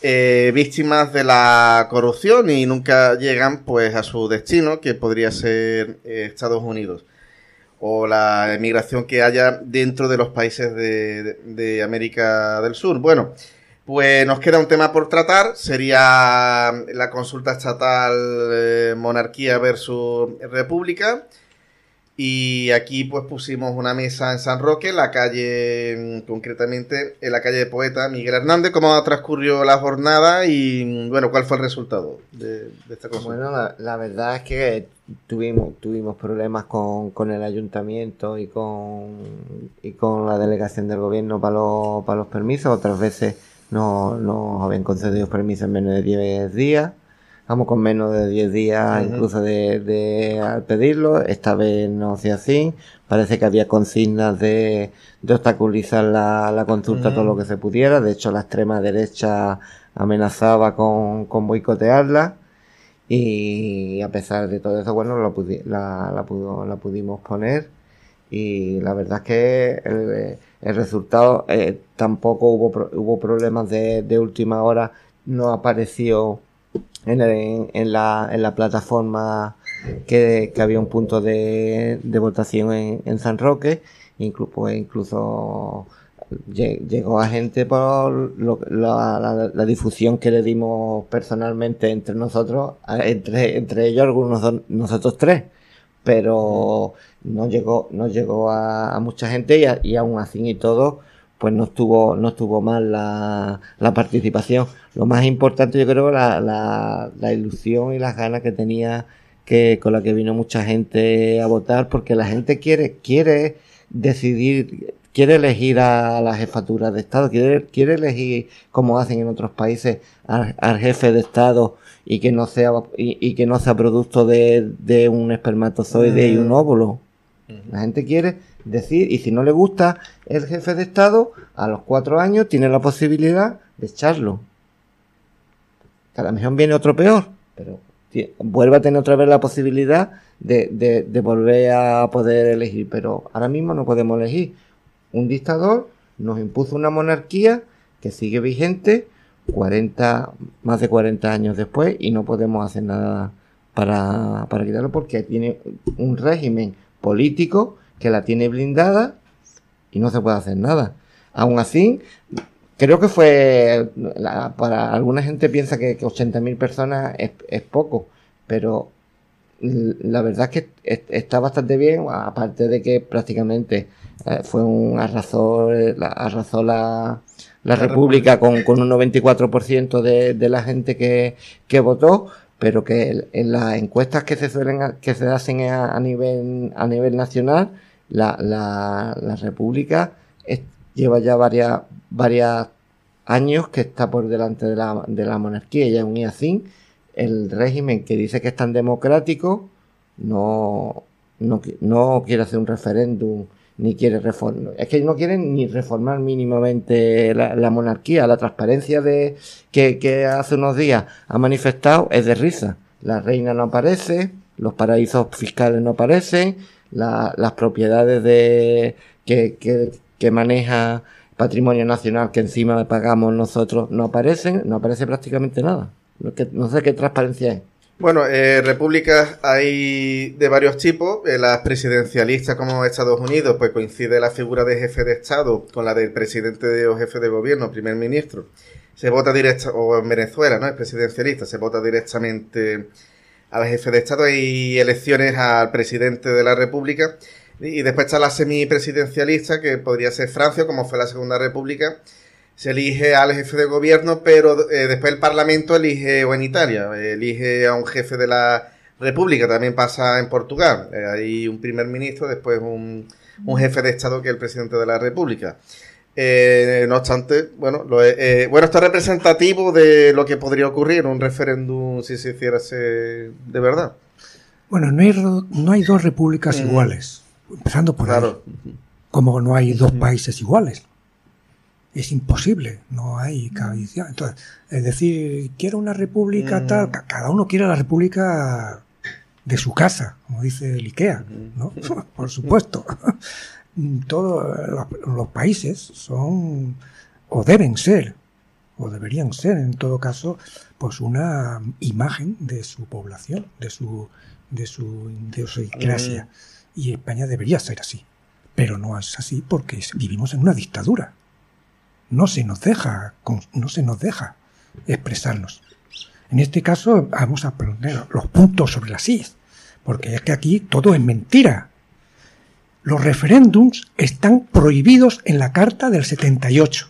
eh, víctimas de la corrupción y nunca llegan pues a su destino, que podría ser eh, Estados Unidos o la emigración que haya dentro de los países de, América del Sur. Bueno, pues nos queda un tema por tratar, sería la consulta estatal monarquía versus república. Y aquí pues pusimos una mesa en San Roque, la calle, mm, concretamente en la calle de Poeta Miguel Hernández. ¿Cómo transcurrió la jornada y mm, bueno, cuál fue el resultado de, esta consulta? Bueno, la, la verdad es que tuvimos, tuvimos problemas con, con el ayuntamiento y con, y con la delegación del gobierno para los, para los permisos. Otras veces no nos habían concedido permisos en menos de 10 días. Vamos con menos de 10 días incluso de, de al pedirlo. Esta vez no sido así. Parece que había consignas de, de obstaculizar la, la consulta todo lo que se pudiera. De hecho, la extrema derecha amenazaba con, con boicotearla. Y a pesar de todo eso, bueno, la, pudi- la, la, pudo- la pudimos poner. Y la verdad es que el, el resultado eh, tampoco hubo, pro- hubo problemas de, de última hora. No apareció en, el- en, la, en la plataforma que, que había un punto de, de votación en, en San Roque. Pues incluso lle- llegó a gente por lo- la, la- difusión que le dimos personalmente entre nosotros, entre, entre ellos algunos nosotros tres, pero no llegó, no llegó a, a mucha gente y, a- y aún así y todo, pues no estuvo, no estuvo mal la, la participación. Lo más importante yo creo la, la, la ilusión y las ganas que tenía que con la que vino mucha gente a votar, porque la gente quiere, quiere decidir, quiere elegir a la jefatura de Estado, quiere, quiere elegir, como hacen en otros países, al, al jefe de Estado y que no sea, y, y que no sea producto de, de un espermatozoide y un óvulo. La gente quiere decir, y si no le gusta el jefe de Estado, a los cuatro años tiene la posibilidad de echarlo. A lo mejor viene otro peor, pero vuelva a tener otra vez la posibilidad de, de, de volver a poder elegir. Pero ahora mismo no podemos elegir. Un dictador nos impuso una monarquía que sigue vigente 40, más de 40 años después y no podemos hacer nada para, para quitarlo porque tiene un régimen político que la tiene blindada y no se puede hacer nada. Aún así, creo que fue, la- para alguna gente piensa que, que 80.000 personas es, es poco, pero la verdad es que es- está bastante bien, aparte de que prácticamente eh, fue un arrasó, la, arrasó la, la República con, con un 94% de, de la gente que, que votó, pero que en las encuestas que se suelen que se hacen a, a nivel a nivel nacional, la, la, la República es- lleva ya varias varias años que está por delante de la, de la monarquía y aún así el régimen que dice que es tan democrático no, no, no quiere hacer un referéndum ni quiere reformar. Es que no quieren ni reformar mínimamente la, monarquía. La transparencia de que hace unos días ha manifestado es de risa. La reina no aparece, los paraísos fiscales no aparecen, la- las propiedades de que, que, maneja Patrimonio Nacional que encima pagamos nosotros no aparecen, no aparece prácticamente nada. No, sé qué transparencia es. Bueno, eh, repúblicas hay de varios tipos. Eh, las presidencialistas como Estados Unidos, pues coincide la figura de jefe de Estado con la del presidente de- o jefe de gobierno, primer ministro. Se vota directa, o en Venezuela, ¿no? Es presidencialista, se vota directamente al jefe de Estado y elecciones al presidente de la República. Y después está la semipresidencialista, que podría ser Francia, como fue la Segunda República. Se elige al jefe de gobierno, pero eh, después el Parlamento elige, o en Italia, elige a un jefe de la República. También pasa en Portugal. Eh, hay un primer ministro, después un, un jefe de Estado que es el presidente de la República. Eh, no obstante, bueno, lo, eh, bueno, esto es representativo de lo que podría ocurrir un referéndum si se hiciese de verdad. Bueno, no hay, no hay dos repúblicas Mm. iguales, empezando por Claro. ahí. Como no hay dos países iguales. Es imposible, no hay cabalidad. Entonces, es decir, quiero una república Mm. tal, ca- cada uno quiere la república de su casa, como dice el IKEA, ¿no? [LAUGHS] Por supuesto. [LAUGHS] Todos los, los países son, o deben ser, o deberían ser, en todo caso, pues una imagen de su población, de su, de su idiosincrasia. Y España debería ser así. Pero no es así porque vivimos en una dictadura. No se nos deja, no se nos deja expresarnos. En este caso vamos a poner los puntos sobre las is, porque es que aquí todo es mentira. Los referéndums están prohibidos en la Carta del 78.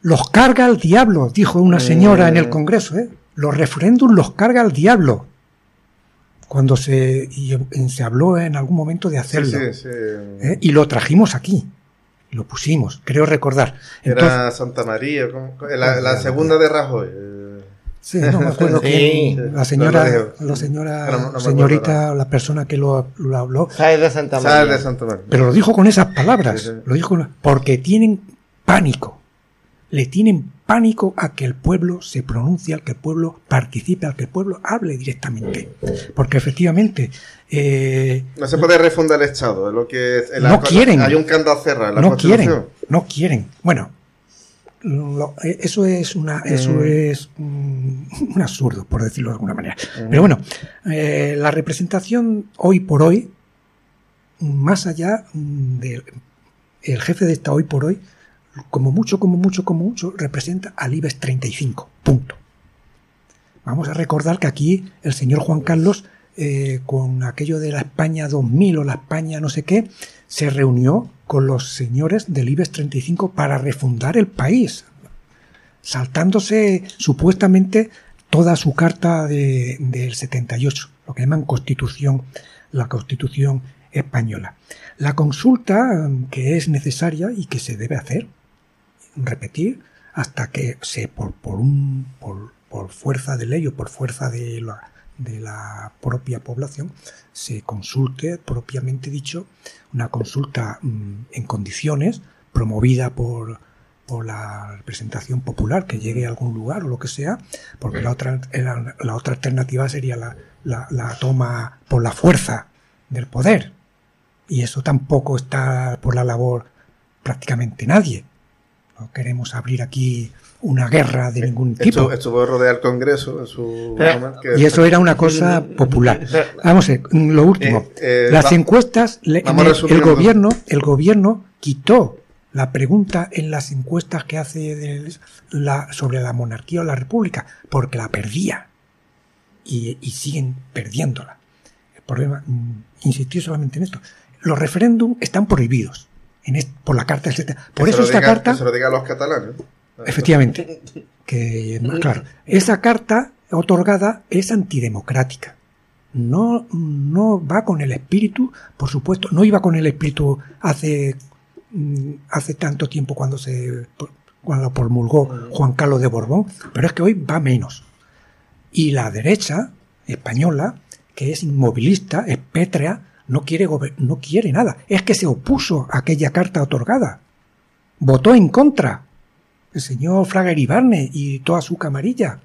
Los carga el diablo, dijo una señora en el Congreso. ¿eh? Los referéndums los carga el diablo. Cuando se, y se habló en algún momento de hacerlo. Sí, sí, sí. ¿eh? Y lo trajimos aquí. Lo pusimos, creo recordar. Entonces- Era Santa María, la, la segunda de Rajoy. Sí, no me acuerdo Sí. quién, la señora, la señora, no- no señorita, la persona que lo, lo habló. Sáez de Santa Sáez de Santa María. Pero lo dijo con esas palabras, Sí, sí. lo dijo con- porque tienen pánico. Le tienen pánico a que el pueblo se pronuncie, al que el pueblo participe, al que el pueblo hable directamente. Porque efectivamente, eh, No se puede refundar el Estado, es lo que es- en la No quieren. Hay un candado cerrado en la no quieren, no quieren. Bueno, lo- eh, eso es una, eso Mm. es mm, [LAUGHS] un absurdo, por decirlo de alguna manera. Mm. Pero bueno, eh, la representación hoy por hoy, más allá del el jefe de esta hoy por hoy, como mucho, como mucho, como mucho, representa al IBEX 35. Punto. Vamos a recordar que aquí el señor Juan Carlos, eh, con aquello de la España 2000 o la España no sé qué, se reunió con los señores del IBEX 35 para refundar el país, saltándose supuestamente toda su carta de- del 78, lo que llaman constitución, la constitución española. La consulta que es necesaria y que se debe hacer, repetir, hasta que se por, por un por, por fuerza de ley o por fuerza de la, de la propia población se consulte propiamente dicho una consulta mm, en condiciones promovida por por la representación popular que llegue a algún lugar o lo que sea, porque la otra, la, otra alternativa sería la, la toma por la fuerza del poder. Y eso tampoco está por la labor prácticamente nadie. No queremos abrir aquí una guerra de ningún tipo. Estuvo, estuvo rodear el Congreso en su momento, que- Y eso era una cosa popular. Vamos a ver, lo último. Eh, eh, Las va- encuestas, le- el, gobierno, el gobierno quitó la pregunta en las encuestas que hace la- sobre la monarquía o la república, porque la perdía. Y, y siguen perdiéndola. El problema, mm, insistí solamente en esto. Los referéndums están prohibidos en est- por la Carta del 70. Por que eso esta diga- carta... que se lo diga a los catalanes. Efectivamente. [LAUGHS] Que, claro, esa carta otorgada es antidemocrática. No, no va con el espíritu, por supuesto, no iba con el espíritu hace, mm, hace tanto tiempo cuando se cuando promulgó Juan Carlos de Borbón, pero es que hoy va menos. Y la derecha española, que es inmovilista, es pétrea, no quiere, no quiere nada. Es que se opuso a aquella carta otorgada. Votó en contra el señor Fraga Iribarne y toda su camarilla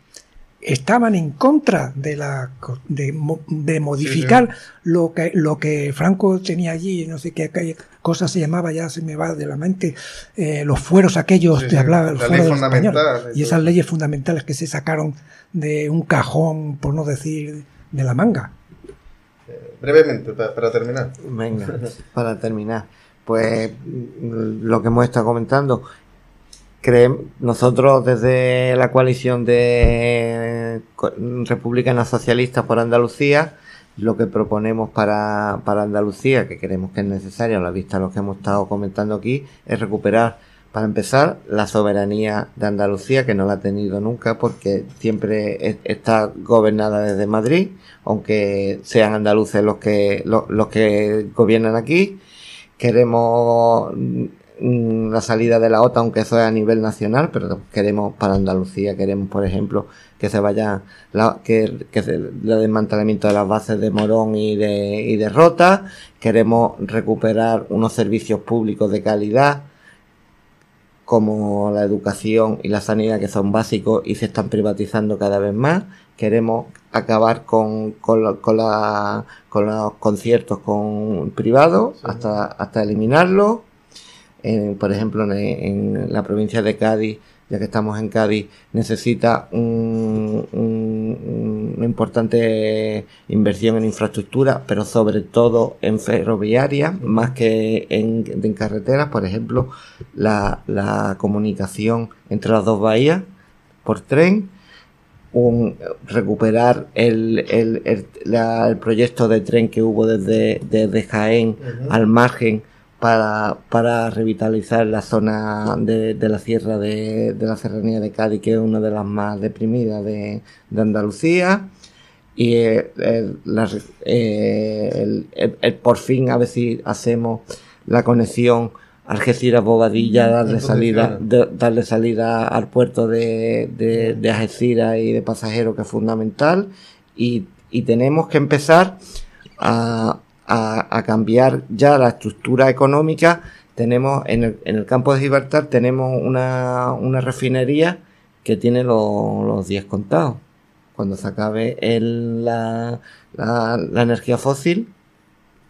estaban en contra de la de, mo- de modificar lo que lo que Franco tenía allí no sé qué, qué cosa se llamaba ya se me va de la mente eh, los fueros aquellos Sí, de sí, hablar el fuero ley de fundamental y esas leyes fundamentales que se sacaron de un cajón por no decir de la manga. Brevemente, pa- para terminar. Venga, para terminar, pues lo que hemos estado comentando, creemos, nosotros desde la coalición de co- republicanas socialistas por Andalucía, lo que proponemos para, para Andalucía, que creemos que es necesario a la vista de lo que hemos estado comentando aquí, es recuperar, para empezar, la soberanía de Andalucía, que no la ha tenido nunca porque siempre es- está gobernada desde Madrid, aunque sean andaluces los que, los, los que gobiernan aquí. Queremos la salida de la OTAN, aunque eso es a nivel nacional, pero queremos para Andalucía, queremos, por ejemplo, que se vaya, la, que, que se- el desmantelamiento de las bases de Morón y de, y de Rota, queremos recuperar unos servicios públicos de calidad, como la educación y la sanidad que son básicos y se están privatizando cada vez más. Queremos acabar con, con, la- con los conciertos con privados hasta, hasta eliminarlos. En- por ejemplo, en, en la provincia de Cádiz, ya que estamos en Cádiz, necesita un- un- una importante inversión en infraestructura, pero sobre todo en ferroviaria, más que en, en carreteras. Por ejemplo, la, la comunicación entre las dos bahías por tren, un, recuperar el, el, el, la- el proyecto de tren que hubo desde, desde Jaén al margen para, para revitalizar la zona de, de la sierra de, de la serranía de Cádiz, que es una de las más deprimidas de, de Andalucía. Y eh, la- eh, el- el- el por fin a ver si hacemos la conexión Algeciras Bobadilla, darle salida, darle salida al puerto de, de, de Algeciras y de pasajeros que es fundamental. Y, y tenemos que empezar a, a, cambiar ya la estructura económica. Tenemos en el, en el campo de Gibraltar tenemos una, una refinería que tiene lo- los 10 contados. Cuando se acabe el- la, la, energía fósil,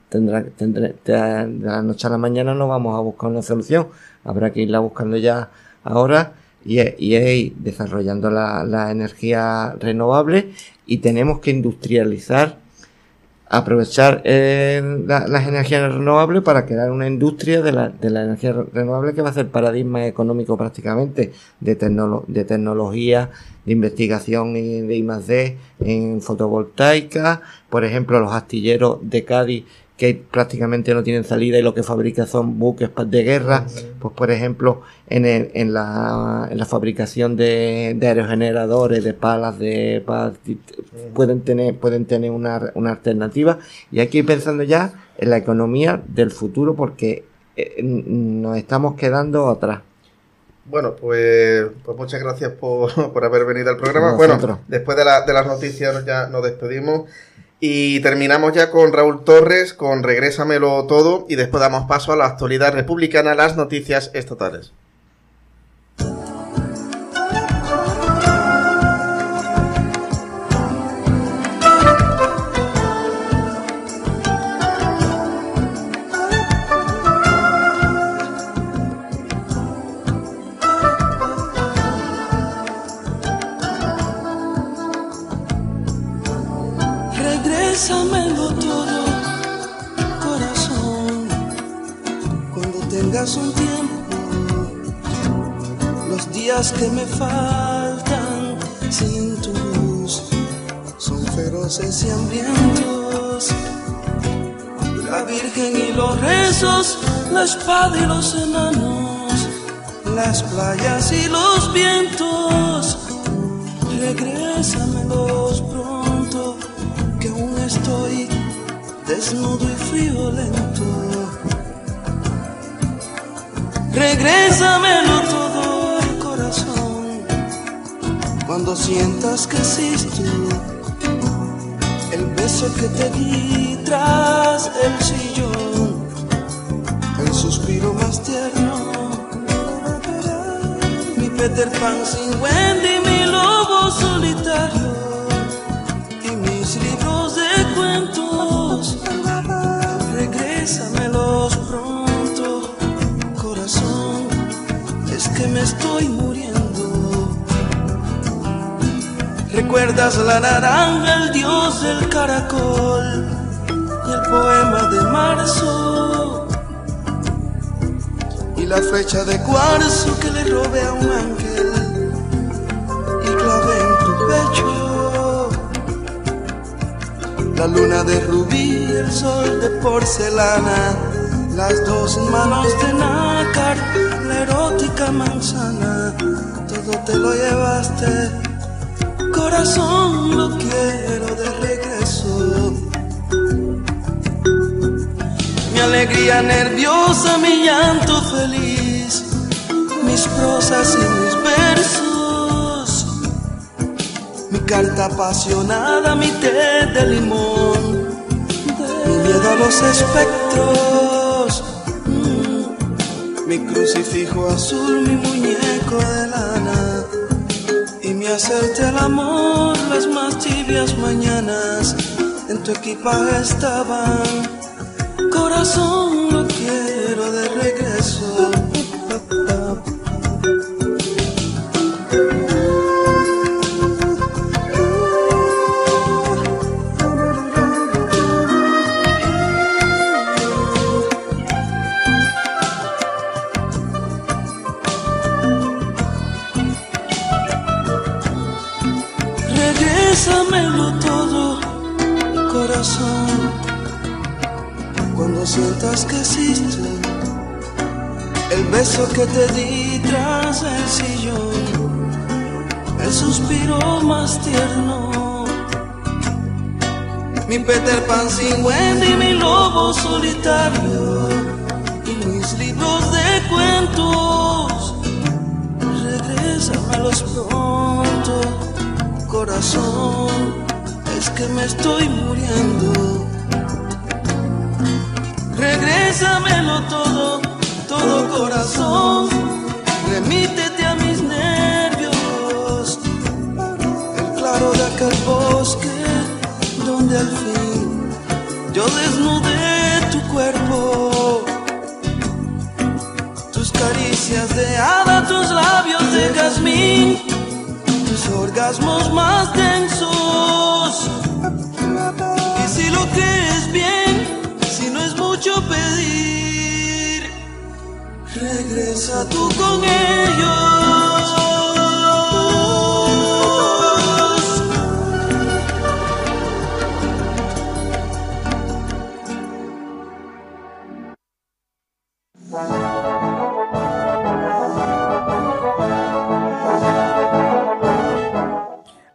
tendrá, tendré- de la noche a la mañana no vamos a buscar una solución. Habrá que irla buscando ya ahora y, y desarrollando la, la energía renovable y tenemos que industrializar, aprovechar eh, la- las energías renovables para crear una industria de la, de la energía re- renovable que va a ser paradigma económico prácticamente de, tecnolo- de tecnología, de investigación y de I+D en fotovoltaica, por ejemplo los astilleros de Cádiz que prácticamente no tienen salida y lo que fabrica son buques de guerra, pues por ejemplo en, el- en, la, en la fabricación de, de aerogeneradores, de palas, de pueden tener, pueden tener una, una alternativa y hay que ir pensando ya en la economía del futuro porque eh, nos estamos quedando atrás. Bueno, pues, pues muchas gracias por, [LAUGHS] por haber venido al programa. Nosotros. Bueno, después de, la- de las noticias ya nos despedimos y terminamos ya con Raúl Torres, con Regrésamelo Todo y después damos paso a la actualidad republicana, las noticias estatales. Que me faltan sin tu luz son feroces y hambrientos. La Virgen y los rezos, la espada y los enanos, las playas y los vientos, regrésamelos pronto, que aún estoy desnudo y friolento. Regrésamelo todo cuando sientas que existo, el beso que te di tras el sillón, el suspiro más tierno, mi Peter Pan sin Wendy, mi lobo solitario y mis libros de cuentos. Regrésamelos pronto, corazón, es que me estoy muriendo. ¿Recuerdas la naranja, el dios del caracol y el poema de marzo? Y la flecha de cuarzo que le robé a un ángel y clavé en tu pecho. La luna de rubí, el sol de porcelana, las dos manos de nácar, la erótica manzana, todo te lo llevaste corazón lo quiero de regreso. Mi alegría nerviosa, mi llanto feliz, mis prosas y mis versos, mi carta apasionada, mi té de limón, mi miedo a los espectros, mm, mi crucifijo azul, mi muñeco de lana hacerte el amor las más tibias mañanas en tu equipaje estaban. Corazón lo quiero de regreso beso que te di tras el sillón, el suspiro más tierno. Mi Peter Pan sin Wendy, mi lobo solitario y mis libros de cuentos. Regrésamelos pronto corazón, es que me estoy muriendo. Regrésamelo todo, remítete a mis nervios. El claro de aquel bosque donde al fin yo desnudé tu cuerpo. Tus caricias de hada, tus labios de jazmín tus orgasmos más densos. Y si lo crees bien, regresa tú con ellos.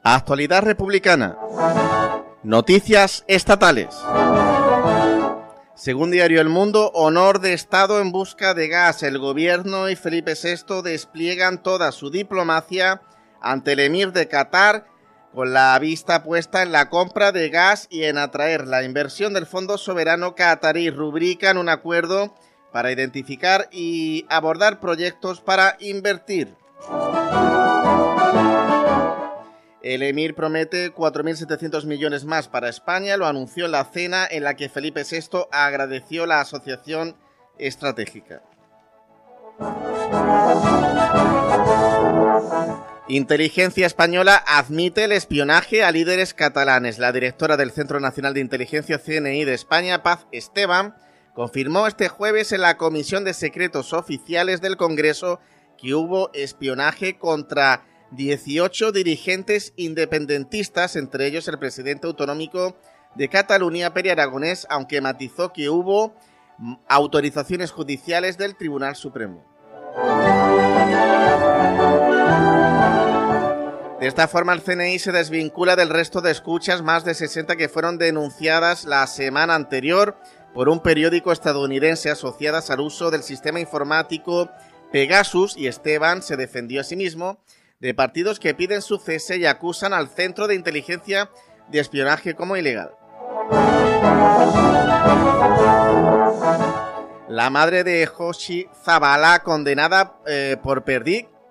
Actualidad republicana. Noticias estatales. Según Diario El Mundo, honor de Estado en busca de gas. El gobierno y Felipe VI despliegan toda su diplomacia ante el emir de Qatar con la vista puesta en la compra de gas y en atraer la inversión del Fondo Soberano Qatarí. Rubrican un acuerdo para identificar y abordar proyectos para invertir. El Emir promete 4.700 millones más para España, lo anunció en la cena en la que Felipe VI agradeció la asociación estratégica. Inteligencia Española admite el espionaje a líderes catalanes. La directora del Centro Nacional de Inteligencia CNI de España, Paz Esteban, confirmó este jueves en la Comisión de Secretos Oficiales del Congreso que hubo espionaje contra 18 dirigentes independentistas, entre ellos el presidente autonómico de Cataluña, Peri Aragonés, aunque matizó que hubo autorizaciones judiciales del Tribunal Supremo. De esta forma, el CNI se desvincula del resto de escuchas, más de 60 que fueron denunciadas la semana anterior por un periódico estadounidense asociadas al uso del sistema informático Pegasus y Esteban se defendió a sí mismo de partidos que piden su cese y acusan al Centro de Inteligencia de Espionaje como ilegal. La madre de Hoshi Zabala, condenada eh, por,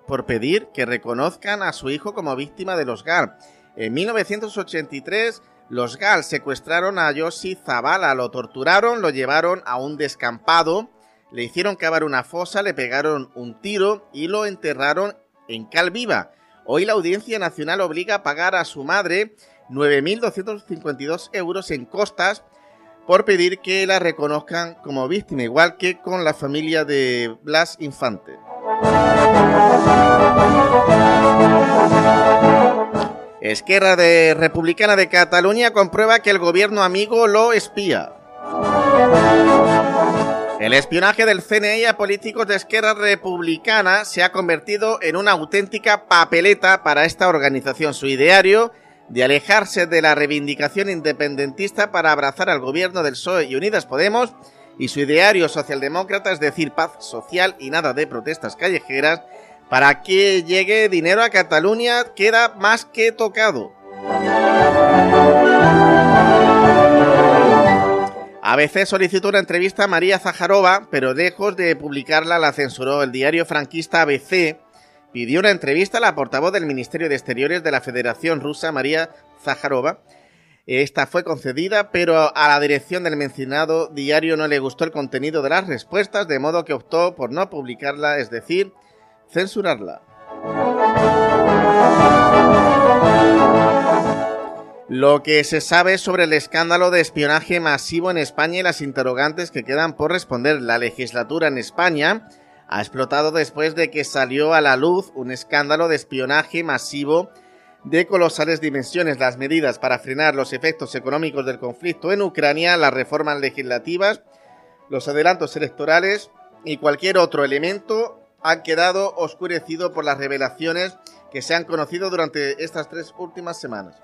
por pedir que reconozcan a su hijo como víctima de los GAL. En 1983, los GAL secuestraron a Yoshi Zabala, lo torturaron, lo llevaron a un descampado, le hicieron cavar una fosa, le pegaron un tiro y lo enterraron en cal viva. Hoy la Audiencia Nacional obliga a pagar a su madre 9.252 euros en costas por pedir que la reconozcan como víctima, igual que con la familia de Blas Infante. Esquerra de Republicana de Cataluña comprueba que el gobierno amigo lo espía. El espionaje del CNI a políticos de Esquerra Republicana se ha convertido en una auténtica papeleta para esta organización. Su ideario de alejarse de la reivindicación independentista para abrazar al gobierno del PSOE y Unidas Podemos y su ideario socialdemócrata, es decir, paz social y nada de protestas callejeras, para que llegue dinero a Cataluña queda más que tocado. ABC solicitó una entrevista a María Zajarova, pero lejos de publicarla la censuró el diario franquista ABC. Pidió una entrevista a la portavoz del Ministerio de Exteriores de la Federación Rusa, María Zajarova, esta fue concedida, pero a la dirección del mencionado diario no le gustó el contenido de las respuestas, de modo que optó por no publicarla, es decir, censurarla. Lo que se sabe sobre el escándalo de espionaje masivo en España y las interrogantes que quedan por responder. La legislatura en España ha explotado después de que salió a la luz un escándalo de espionaje masivo de colosales dimensiones. Las medidas para frenar los efectos económicos del conflicto en Ucrania, las reformas legislativas, los adelantos electorales y cualquier otro elemento han quedado oscurecido por las revelaciones que se han conocido durante estas tres últimas semanas.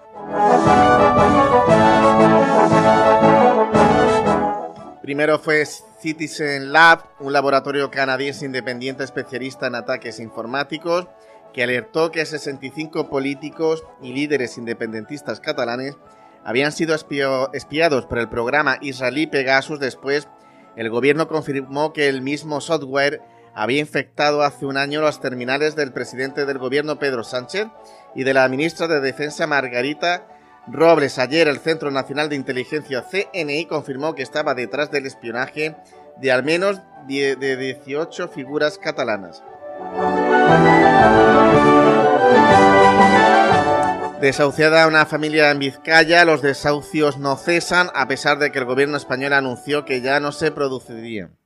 Primero fue Citizen Lab, un laboratorio canadiense independiente especialista en ataques informáticos que alertó que 65 políticos y líderes independentistas catalanes habían sido espiados por el programa israelí Pegasus. Después, el gobierno confirmó que el mismo software había infectado hace un año las terminales del presidente del gobierno Pedro Sánchez y de la ministra de Defensa Margarita Robles. Ayer el Centro Nacional de Inteligencia CNI confirmó que estaba detrás del espionaje de al menos de 18 figuras catalanas. Desahuciada una familia en Vizcaya, los desahucios no cesan a pesar de que el gobierno español anunció que ya no se producirían.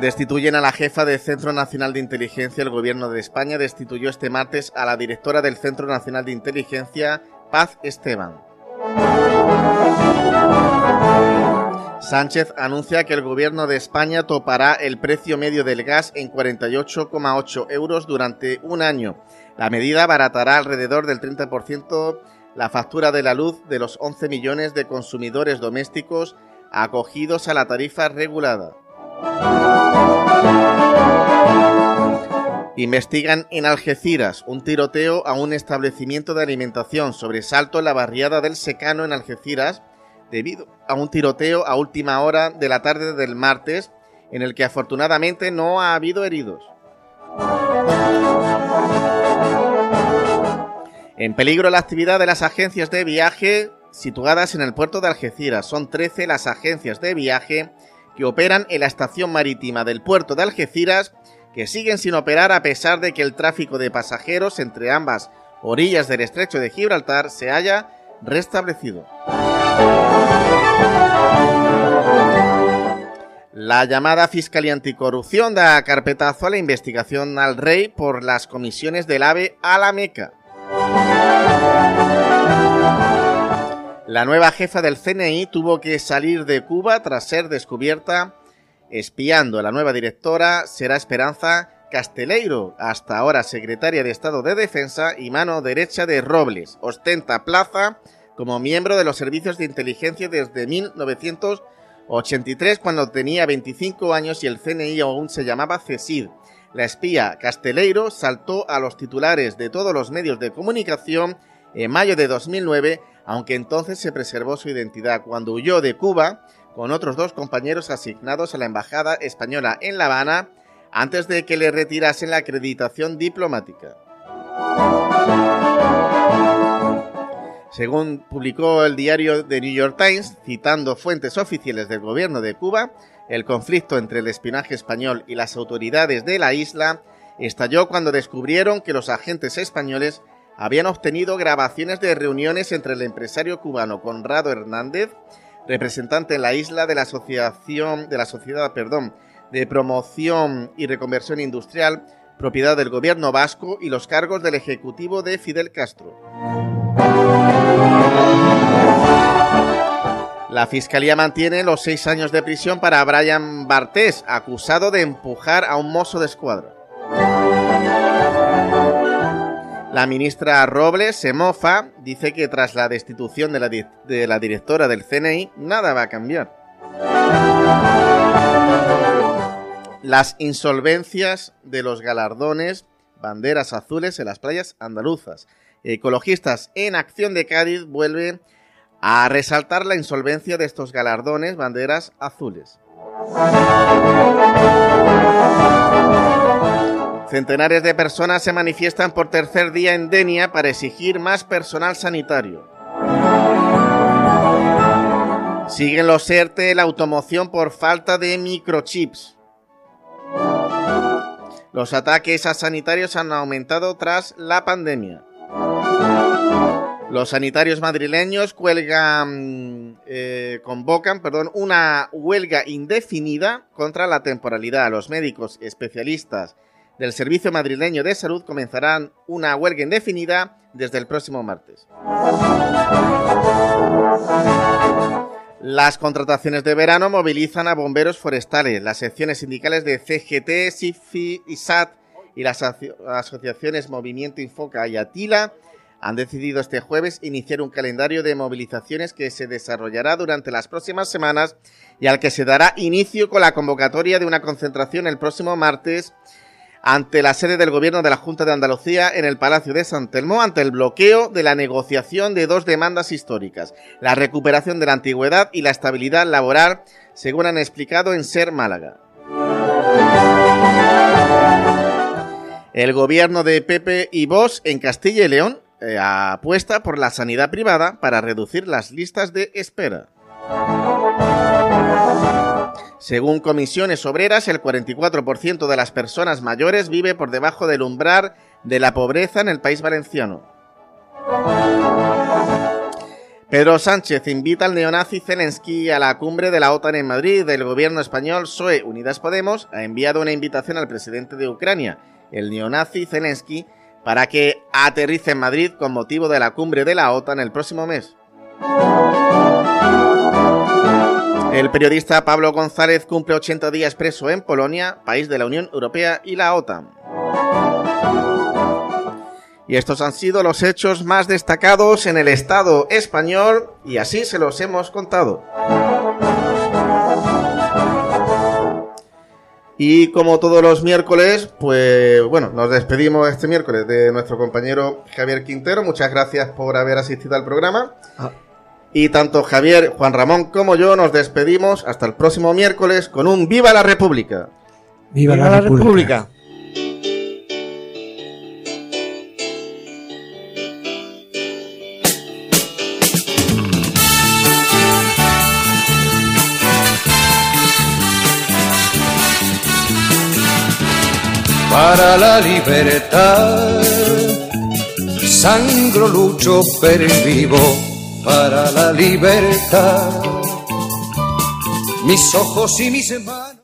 Destituyen a la jefa del Centro Nacional de Inteligencia. El gobierno de España destituyó este martes a la directora del Centro Nacional de Inteligencia, Paz Esteban. Sánchez anuncia que el gobierno de España topará el precio medio del gas en 48,8 euros durante un año. La medida abaratará alrededor del 30% la factura de la luz de los 11 millones de consumidores domésticos acogidos a la tarifa regulada. Investigan en Algeciras un tiroteo a un establecimiento de alimentación. Sobresalto en la barriada del Secano en Algeciras debido a un tiroteo a última hora de la tarde del martes, en el que afortunadamente no ha habido heridos. En peligro la actividad de las agencias de viaje situadas en el puerto de Algeciras. Son 13 las agencias de viaje que operan en la estación marítima del puerto de Algeciras que siguen sin operar a pesar de que el tráfico de pasajeros entre ambas orillas del estrecho de Gibraltar se haya restablecido. La llamada Fiscalía Anticorrupción da carpetazo a la investigación al rey por las comisiones del AVE a la Meca. La nueva jefa del CNI tuvo que salir de Cuba tras ser descubierta espiando. La nueva directora será Esperanza Casteleiro, hasta ahora secretaria de Estado de Defensa y mano derecha de Robles. Ostenta plaza como miembro de los servicios de inteligencia desde 1983 cuando tenía 25 años y el CNI aún se llamaba CESID. La espía Casteleiro saltó a los titulares de todos los medios de comunicación en mayo de 2009 aunque entonces se preservó su identidad cuando huyó de Cuba con otros dos compañeros asignados a la Embajada Española en La Habana antes de que le retirasen la acreditación diplomática. Según publicó el diario The New York Times, citando fuentes oficiales del gobierno de Cuba, el conflicto entre el espionaje español y las autoridades de la isla estalló cuando descubrieron que los agentes españoles habían obtenido grabaciones de reuniones entre el empresario cubano Conrado Hernández, representante en la isla de la asociación de la sociedad, perdón, de promoción y reconversión industrial, propiedad del gobierno vasco y los cargos del ejecutivo de Fidel Castro. La fiscalía mantiene los seis años de prisión para Brian Bartés, acusado de empujar a un mozo de escuadra. La ministra Robles se mofa, dice que tras la destitución de la, de la directora del CNI, nada va a cambiar. Las insolvencias de los galardones, banderas azules en las playas andaluzas. Ecologistas en Acción de Cádiz vuelven a resaltar la insolvencia de estos galardones, banderas azules. Centenares de personas se manifiestan por tercer día en Denia para exigir más personal sanitario. Siguen los ERTE la automoción por falta de microchips. Los ataques a sanitarios han aumentado tras la pandemia. Los sanitarios madrileños cuelgan, eh, convocan perdón, una huelga indefinida contra la temporalidad. Los médicos especialistas del Servicio Madrileño de Salud comenzarán una huelga indefinida desde el próximo martes. Las contrataciones de verano movilizan a bomberos forestales. Las secciones sindicales de CGT, SIFI, ISAT y las asociaciones Movimiento Infoca y Atila han decidido este jueves iniciar un calendario de movilizaciones que se desarrollará durante las próximas semanas y al que se dará inicio con la convocatoria de una concentración el próximo martes ante la sede del gobierno de la Junta de Andalucía en el Palacio de San Telmo ante el bloqueo de la negociación de dos demandas históricas, la recuperación de la antigüedad y la estabilidad laboral, según han explicado en Ser Málaga. El gobierno de Pepe y Vos en Castilla y León eh, apuesta por la sanidad privada para reducir las listas de espera. Según comisiones obreras, el 44% de las personas mayores vive por debajo del umbral de la pobreza en el país valenciano. Pedro Sánchez invita al neonazi Zelensky a la cumbre de la OTAN en Madrid. El gobierno español SOE Unidas Podemos ha enviado una invitación al presidente de Ucrania, el neonazi Zelensky, para que aterrice en Madrid con motivo de la cumbre de la OTAN el próximo mes. El periodista Pablo González cumple 80 días preso en Polonia, país de la Unión Europea y la OTAN. Y estos han sido los hechos más destacados en el Estado español y así se los hemos contado. Y como todos los miércoles, pues bueno, nos despedimos este miércoles de nuestro compañero Javier Quintero. Muchas gracias por haber asistido al programa. Ah. Y tanto Javier, Juan Ramón como yo nos despedimos hasta el próximo miércoles con un Viva la República. Viva, la, República. Para la libertad, sangro lucho per vivo para la libertad. Mis ojos y mis manos.